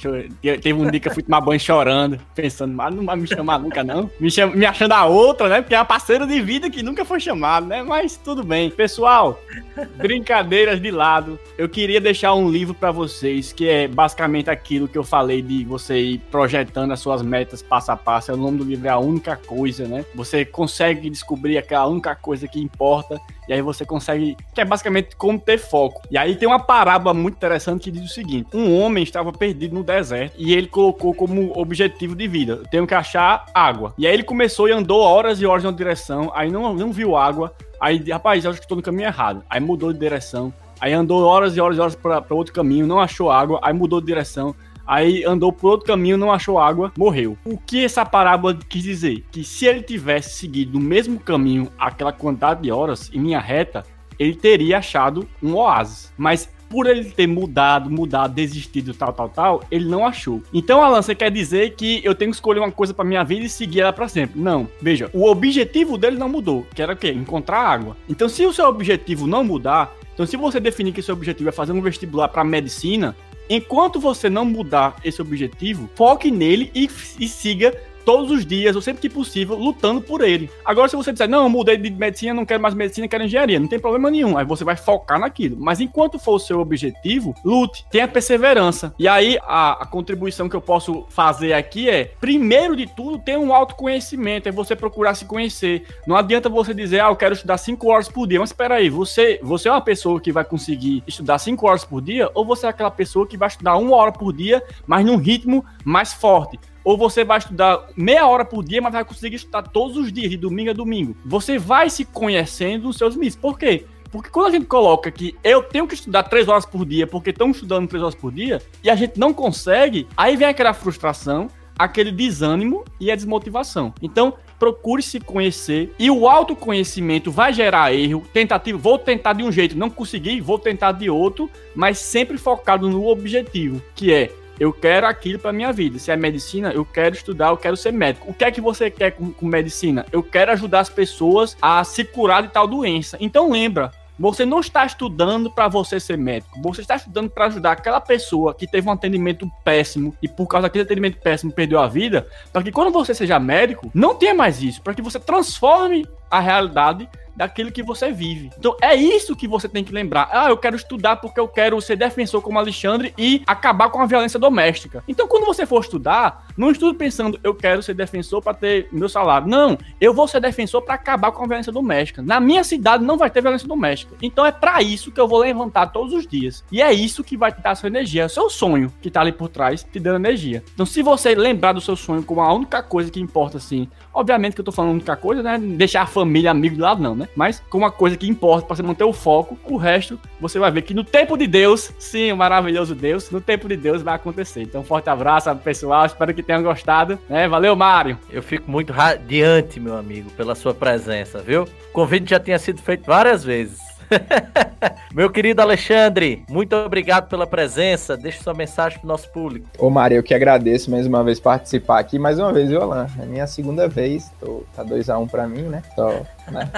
Teve um dia que eu fui tomar banho chorando, pensando, mas não vai me chamar nunca, não. Me, chama, me achando a outra, né? Porque é a parceira de vida que nunca foi chamado, né? Mas tudo bem. Pessoal, brincadeiras de lado. Eu queria deixar um livro para vocês, que é basicamente aquilo que eu falei de você ir projetando as suas metas passo a passo. É o nome do livro é A Única Coisa, né? Você consegue descobrir aquela única coisa que importa e aí você consegue, que é basicamente como ter foco. E aí tem uma parábola muito interessante que diz o seguinte: um homem estava perdido no deserto e ele colocou como objetivo de vida: tenho que achar água. E aí ele começou e andou horas e horas na direção, aí não, não viu água. Aí, rapaz, acho que estou no caminho errado. Aí mudou de direção. Aí andou horas e horas e horas para outro caminho, não achou água, aí mudou de direção aí andou por outro caminho, não achou água, morreu. O que essa parábola quis dizer? Que se ele tivesse seguido o mesmo caminho, aquela quantidade de horas, em linha reta, ele teria achado um oásis. Mas por ele ter mudado, mudado, desistido, tal, tal, tal, ele não achou. Então, Alan, você quer dizer que eu tenho que escolher uma coisa para minha vida e seguir ela para sempre? Não. Veja, o objetivo dele não mudou, que era o quê? Encontrar água. Então, se o seu objetivo não mudar, então se você definir que seu objetivo é fazer um vestibular para medicina, Enquanto você não mudar esse objetivo, foque nele e, e siga todos os dias, ou sempre que possível, lutando por ele. Agora, se você disser, não, mudei de medicina, não quero mais medicina, quero engenharia, não tem problema nenhum. Aí você vai focar naquilo. Mas enquanto for o seu objetivo, lute, tenha perseverança. E aí, a, a contribuição que eu posso fazer aqui é, primeiro de tudo, ter um autoconhecimento, é você procurar se conhecer. Não adianta você dizer, ah, eu quero estudar 5 horas por dia. Mas espera aí, você, você é uma pessoa que vai conseguir estudar 5 horas por dia, ou você é aquela pessoa que vai estudar uma hora por dia, mas num ritmo mais forte? Ou você vai estudar meia hora por dia, mas vai conseguir estudar todos os dias, de domingo a domingo. Você vai se conhecendo os seus limites. Por quê? Porque quando a gente coloca que eu tenho que estudar três horas por dia, porque estão estudando três horas por dia, e a gente não consegue, aí vem aquela frustração, aquele desânimo e a desmotivação. Então, procure se conhecer e o autoconhecimento vai gerar erro, tentativa, vou tentar de um jeito, não consegui, vou tentar de outro, mas sempre focado no objetivo, que é eu quero aquilo para minha vida. Se é medicina, eu quero estudar, eu quero ser médico. O que é que você quer com, com medicina? Eu quero ajudar as pessoas a se curar de tal doença. Então lembra, você não está estudando para você ser médico. Você está estudando para ajudar aquela pessoa que teve um atendimento péssimo e por causa daquele atendimento péssimo perdeu a vida, para que quando você seja médico, não tenha mais isso, para que você transforme a realidade daquilo que você vive. Então é isso que você tem que lembrar. Ah, eu quero estudar porque eu quero ser defensor como Alexandre e acabar com a violência doméstica. Então quando você for estudar, não estude pensando eu quero ser defensor para ter meu salário. Não, eu vou ser defensor para acabar com a violência doméstica. Na minha cidade não vai ter violência doméstica. Então é para isso que eu vou levantar todos os dias. E é isso que vai te dar sua energia, é o seu sonho que tá ali por trás te dando energia. Então se você lembrar do seu sonho como a única coisa que importa assim, obviamente que eu tô falando única coisa, né, deixar a família amigo de lado não, né? Mas com uma coisa que importa para você manter o foco, o resto você vai ver que no tempo de Deus, sim, o maravilhoso Deus, no tempo de Deus vai acontecer. Então, forte abraço, pessoal. Espero que tenham gostado. Né? Valeu, Mário. Eu fico muito radiante, meu amigo, pela sua presença, viu? O convite já tinha sido feito várias vezes. Meu querido Alexandre, muito obrigado pela presença. Deixe sua mensagem para o nosso público. Ô, Mário, eu que agradeço mais uma vez participar aqui. Mais uma vez, viu, Alan? É minha segunda vez. Tô, tá 2x1 um para mim, né? Tô né?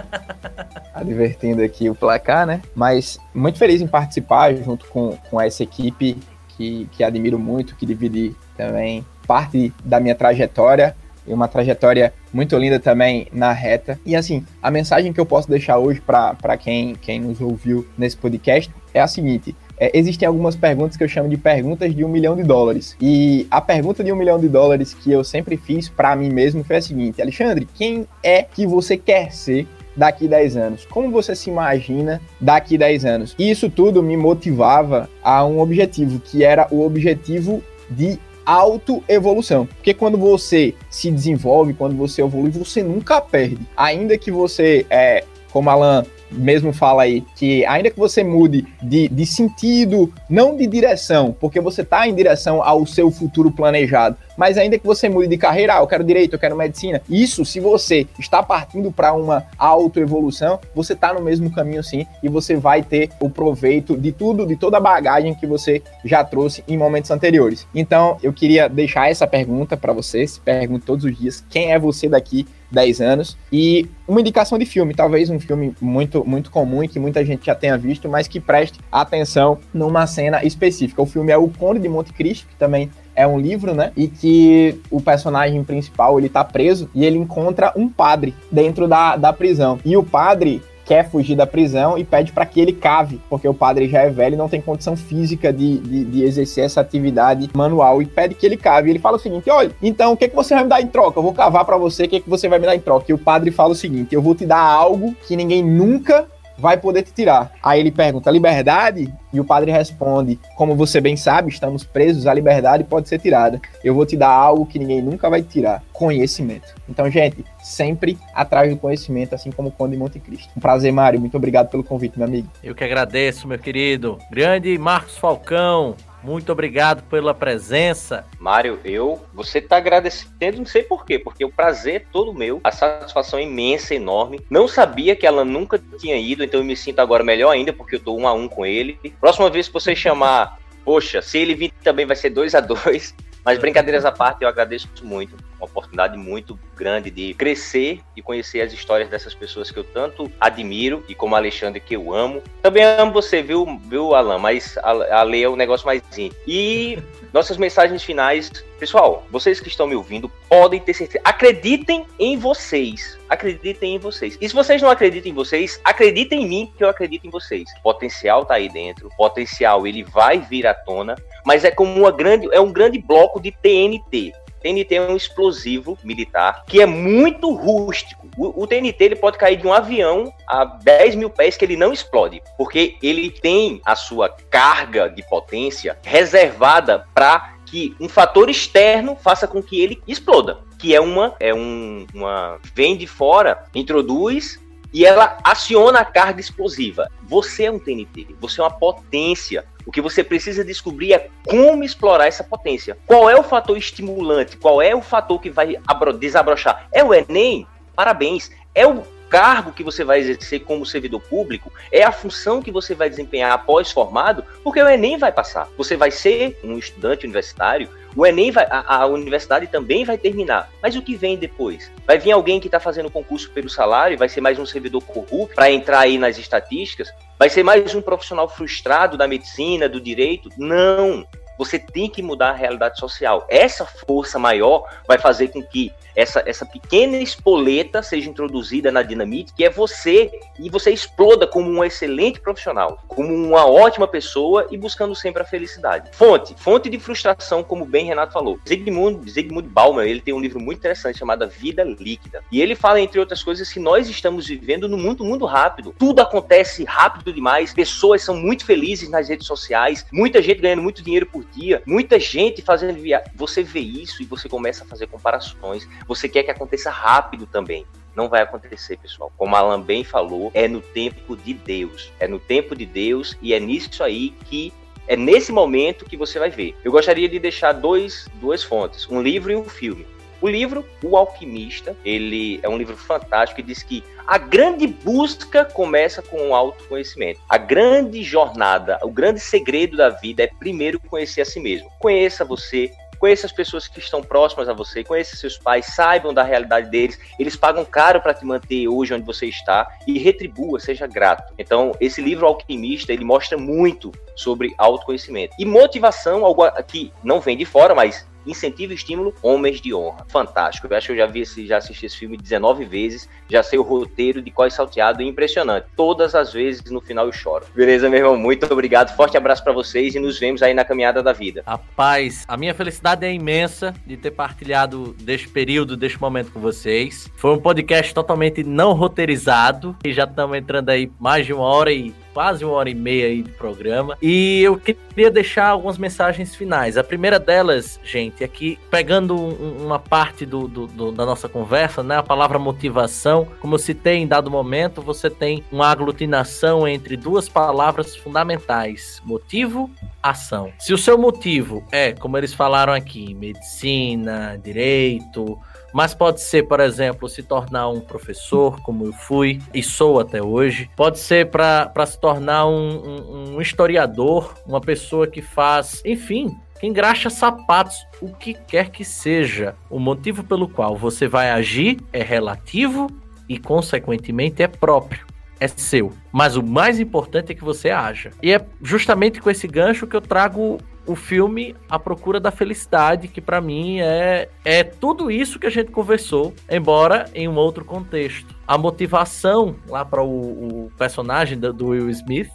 advertindo aqui o placar, né? Mas muito feliz em participar junto com, com essa equipe que, que admiro muito, que dividi também parte da minha trajetória e uma trajetória muito linda também na reta. E assim, a mensagem que eu posso deixar hoje para quem, quem nos ouviu nesse podcast é a seguinte: é, existem algumas perguntas que eu chamo de perguntas de um milhão de dólares. E a pergunta de um milhão de dólares que eu sempre fiz para mim mesmo foi a seguinte: Alexandre, quem é que você quer ser daqui 10 anos? Como você se imagina daqui 10 anos? E isso tudo me motivava a um objetivo, que era o objetivo de autoevolução. Porque quando você se desenvolve, quando você evolui, você nunca perde. Ainda que você, é, como Alan mesmo fala aí, que ainda que você mude de, de sentido, não de direção, porque você está em direção ao seu futuro planejado, mas ainda que você mude de carreira, ah, eu quero direito, eu quero medicina, isso, se você está partindo para uma autoevolução, você está no mesmo caminho sim, e você vai ter o proveito de tudo, de toda a bagagem que você já trouxe em momentos anteriores. Então, eu queria deixar essa pergunta para você, se pergunte todos os dias, quem é você daqui 10 anos. E uma indicação de filme, talvez um filme muito, muito comum e que muita gente já tenha visto, mas que preste atenção numa cena específica. O filme é O Conde de Monte Cristo, que também é um livro, né? E que o personagem principal, ele tá preso e ele encontra um padre dentro da, da prisão. E o padre quer fugir da prisão e pede para que ele cave, porque o padre já é velho e não tem condição física de, de, de, exercer essa atividade manual e pede que ele cave. Ele fala o seguinte: olha, então o que, que você vai me dar em troca? Eu vou cavar para você, o que, que você vai me dar em troca? E o padre fala o seguinte: eu vou te dar algo que ninguém nunca vai poder te tirar. Aí ele pergunta: liberdade? E o padre responde: como você bem sabe, estamos presos, a liberdade pode ser tirada. Eu vou te dar algo que ninguém nunca vai tirar: conhecimento. Então, gente, sempre atrás do conhecimento, assim como o Conde de Monte Cristo. Um prazer, Mário. Muito obrigado pelo convite, meu amigo. Eu que agradeço, meu querido. Grande Marcos Falcão. Muito obrigado pela presença. Mário, eu, você está agradecendo, não sei porquê, porque o prazer é todo meu, a satisfação é imensa, enorme. Não sabia que ela nunca tinha ido, então eu me sinto agora melhor ainda, porque eu tô um a um com ele. Próxima vez que você chamar, poxa, se ele vir também vai ser dois a dois. Mas brincadeiras à parte, eu agradeço muito. Uma oportunidade muito grande de crescer e conhecer as histórias dessas pessoas que eu tanto admiro e como Alexandre que eu amo. Também amo você, viu, viu Alan? Mas a, a Lei é um negócio mais íntimo. E nossas mensagens finais. Pessoal, vocês que estão me ouvindo podem ter certeza. Acreditem em vocês. Acreditem em vocês. E se vocês não acreditam em vocês, acreditem em mim que eu acredito em vocês. O potencial tá aí dentro. O potencial ele vai vir à tona, mas é como uma grande, é um grande bloco de TNT. TNT é um explosivo militar que é muito rústico. O, o, TNT ele pode cair de um avião a 10 mil pés que ele não explode, porque ele tem a sua carga de potência reservada para que um fator externo faça com que ele exploda. Que é uma, é um, uma vem de fora, introduz e ela aciona a carga explosiva. Você é um TNT, você é uma potência. O que você precisa descobrir é como explorar essa potência. Qual é o fator estimulante? Qual é o fator que vai desabrochar? É o Enem? Parabéns. É o cargo que você vai exercer como servidor público, é a função que você vai desempenhar após formado, porque o Enem vai passar. Você vai ser um estudante universitário, o Enem vai, a, a universidade também vai terminar. Mas o que vem depois? Vai vir alguém que está fazendo concurso pelo salário, vai ser mais um servidor corrupto para entrar aí nas estatísticas? Vai ser mais um profissional frustrado da medicina, do direito? Não. Você tem que mudar a realidade social. Essa força maior vai fazer com que essa, essa pequena espoleta seja introduzida na dinamite, que é você, e você exploda como um excelente profissional, como uma ótima pessoa e buscando sempre a felicidade. Fonte, fonte de frustração, como bem Renato falou. Zygmunt, Zygmunt Bauman, ele tem um livro muito interessante chamado Vida Líquida. E ele fala, entre outras coisas, que nós estamos vivendo num mundo muito rápido. Tudo acontece rápido demais, pessoas são muito felizes nas redes sociais, muita gente ganhando muito dinheiro por dia, muita gente fazendo viagem. Você vê isso e você começa a fazer comparações. Você quer que aconteça rápido também. Não vai acontecer, pessoal. Como Alan bem falou, é no tempo de Deus. É no tempo de Deus e é nisso aí que é nesse momento que você vai ver. Eu gostaria de deixar dois, duas fontes, um livro e um filme. O livro, O Alquimista, ele é um livro fantástico e diz que a grande busca começa com o autoconhecimento. A grande jornada, o grande segredo da vida é primeiro conhecer a si mesmo. Conheça você, conheça as pessoas que estão próximas a você, conheça seus pais, saibam da realidade deles, eles pagam caro para te manter hoje onde você está e retribua, seja grato. Então, esse livro Alquimista, ele mostra muito sobre autoconhecimento. E motivação, algo que não vem de fora, mas incentivo e estímulo, Homens de Honra. Fantástico. Eu acho que eu já vi esse, já assisti esse filme 19 vezes, já sei o roteiro de qual é salteado impressionante. Todas as vezes no final eu choro. Beleza, meu irmão? Muito obrigado. Forte abraço para vocês e nos vemos aí na caminhada da vida. Rapaz, a minha felicidade é imensa de ter partilhado deste período, deste momento com vocês. Foi um podcast totalmente não roteirizado e já estamos entrando aí mais de uma hora e quase uma hora e meia aí de programa. E eu queria deixar algumas mensagens finais. A primeira delas, gente, é que pegando um, uma parte do, do, do, da nossa conversa, né? A palavra motivação, como eu citei em dado momento, você tem uma aglutinação entre duas palavras fundamentais: motivo, ação. Se o seu motivo é, como eles falaram aqui, medicina, direito, mas pode ser, por exemplo, se tornar um professor, como eu fui e sou até hoje. Pode ser para se tornar um, um, um historiador, uma pessoa que faz, enfim, que engraxa sapatos, o que quer que seja. O motivo pelo qual você vai agir é relativo e, consequentemente, é próprio. É seu. Mas o mais importante é que você haja. E é justamente com esse gancho que eu trago o filme A Procura da Felicidade, que para mim é, é tudo isso que a gente conversou, embora em um outro contexto. A motivação lá para o, o, personagem do, do Will Smith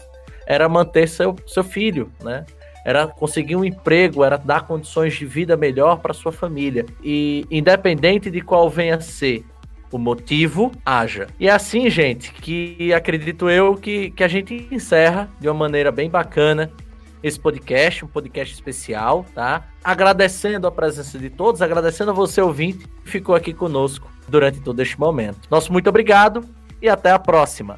era manter seu, seu filho, né? Era conseguir um emprego, era dar condições de vida melhor para sua família. E independente de qual venha a ser o motivo, haja. E é assim, gente, que acredito eu que, que a gente encerra de uma maneira bem bacana esse podcast, um podcast especial, tá? Agradecendo a presença de todos, agradecendo a você, ouvinte, que ficou aqui conosco durante todo este momento. Nosso muito obrigado e até a próxima.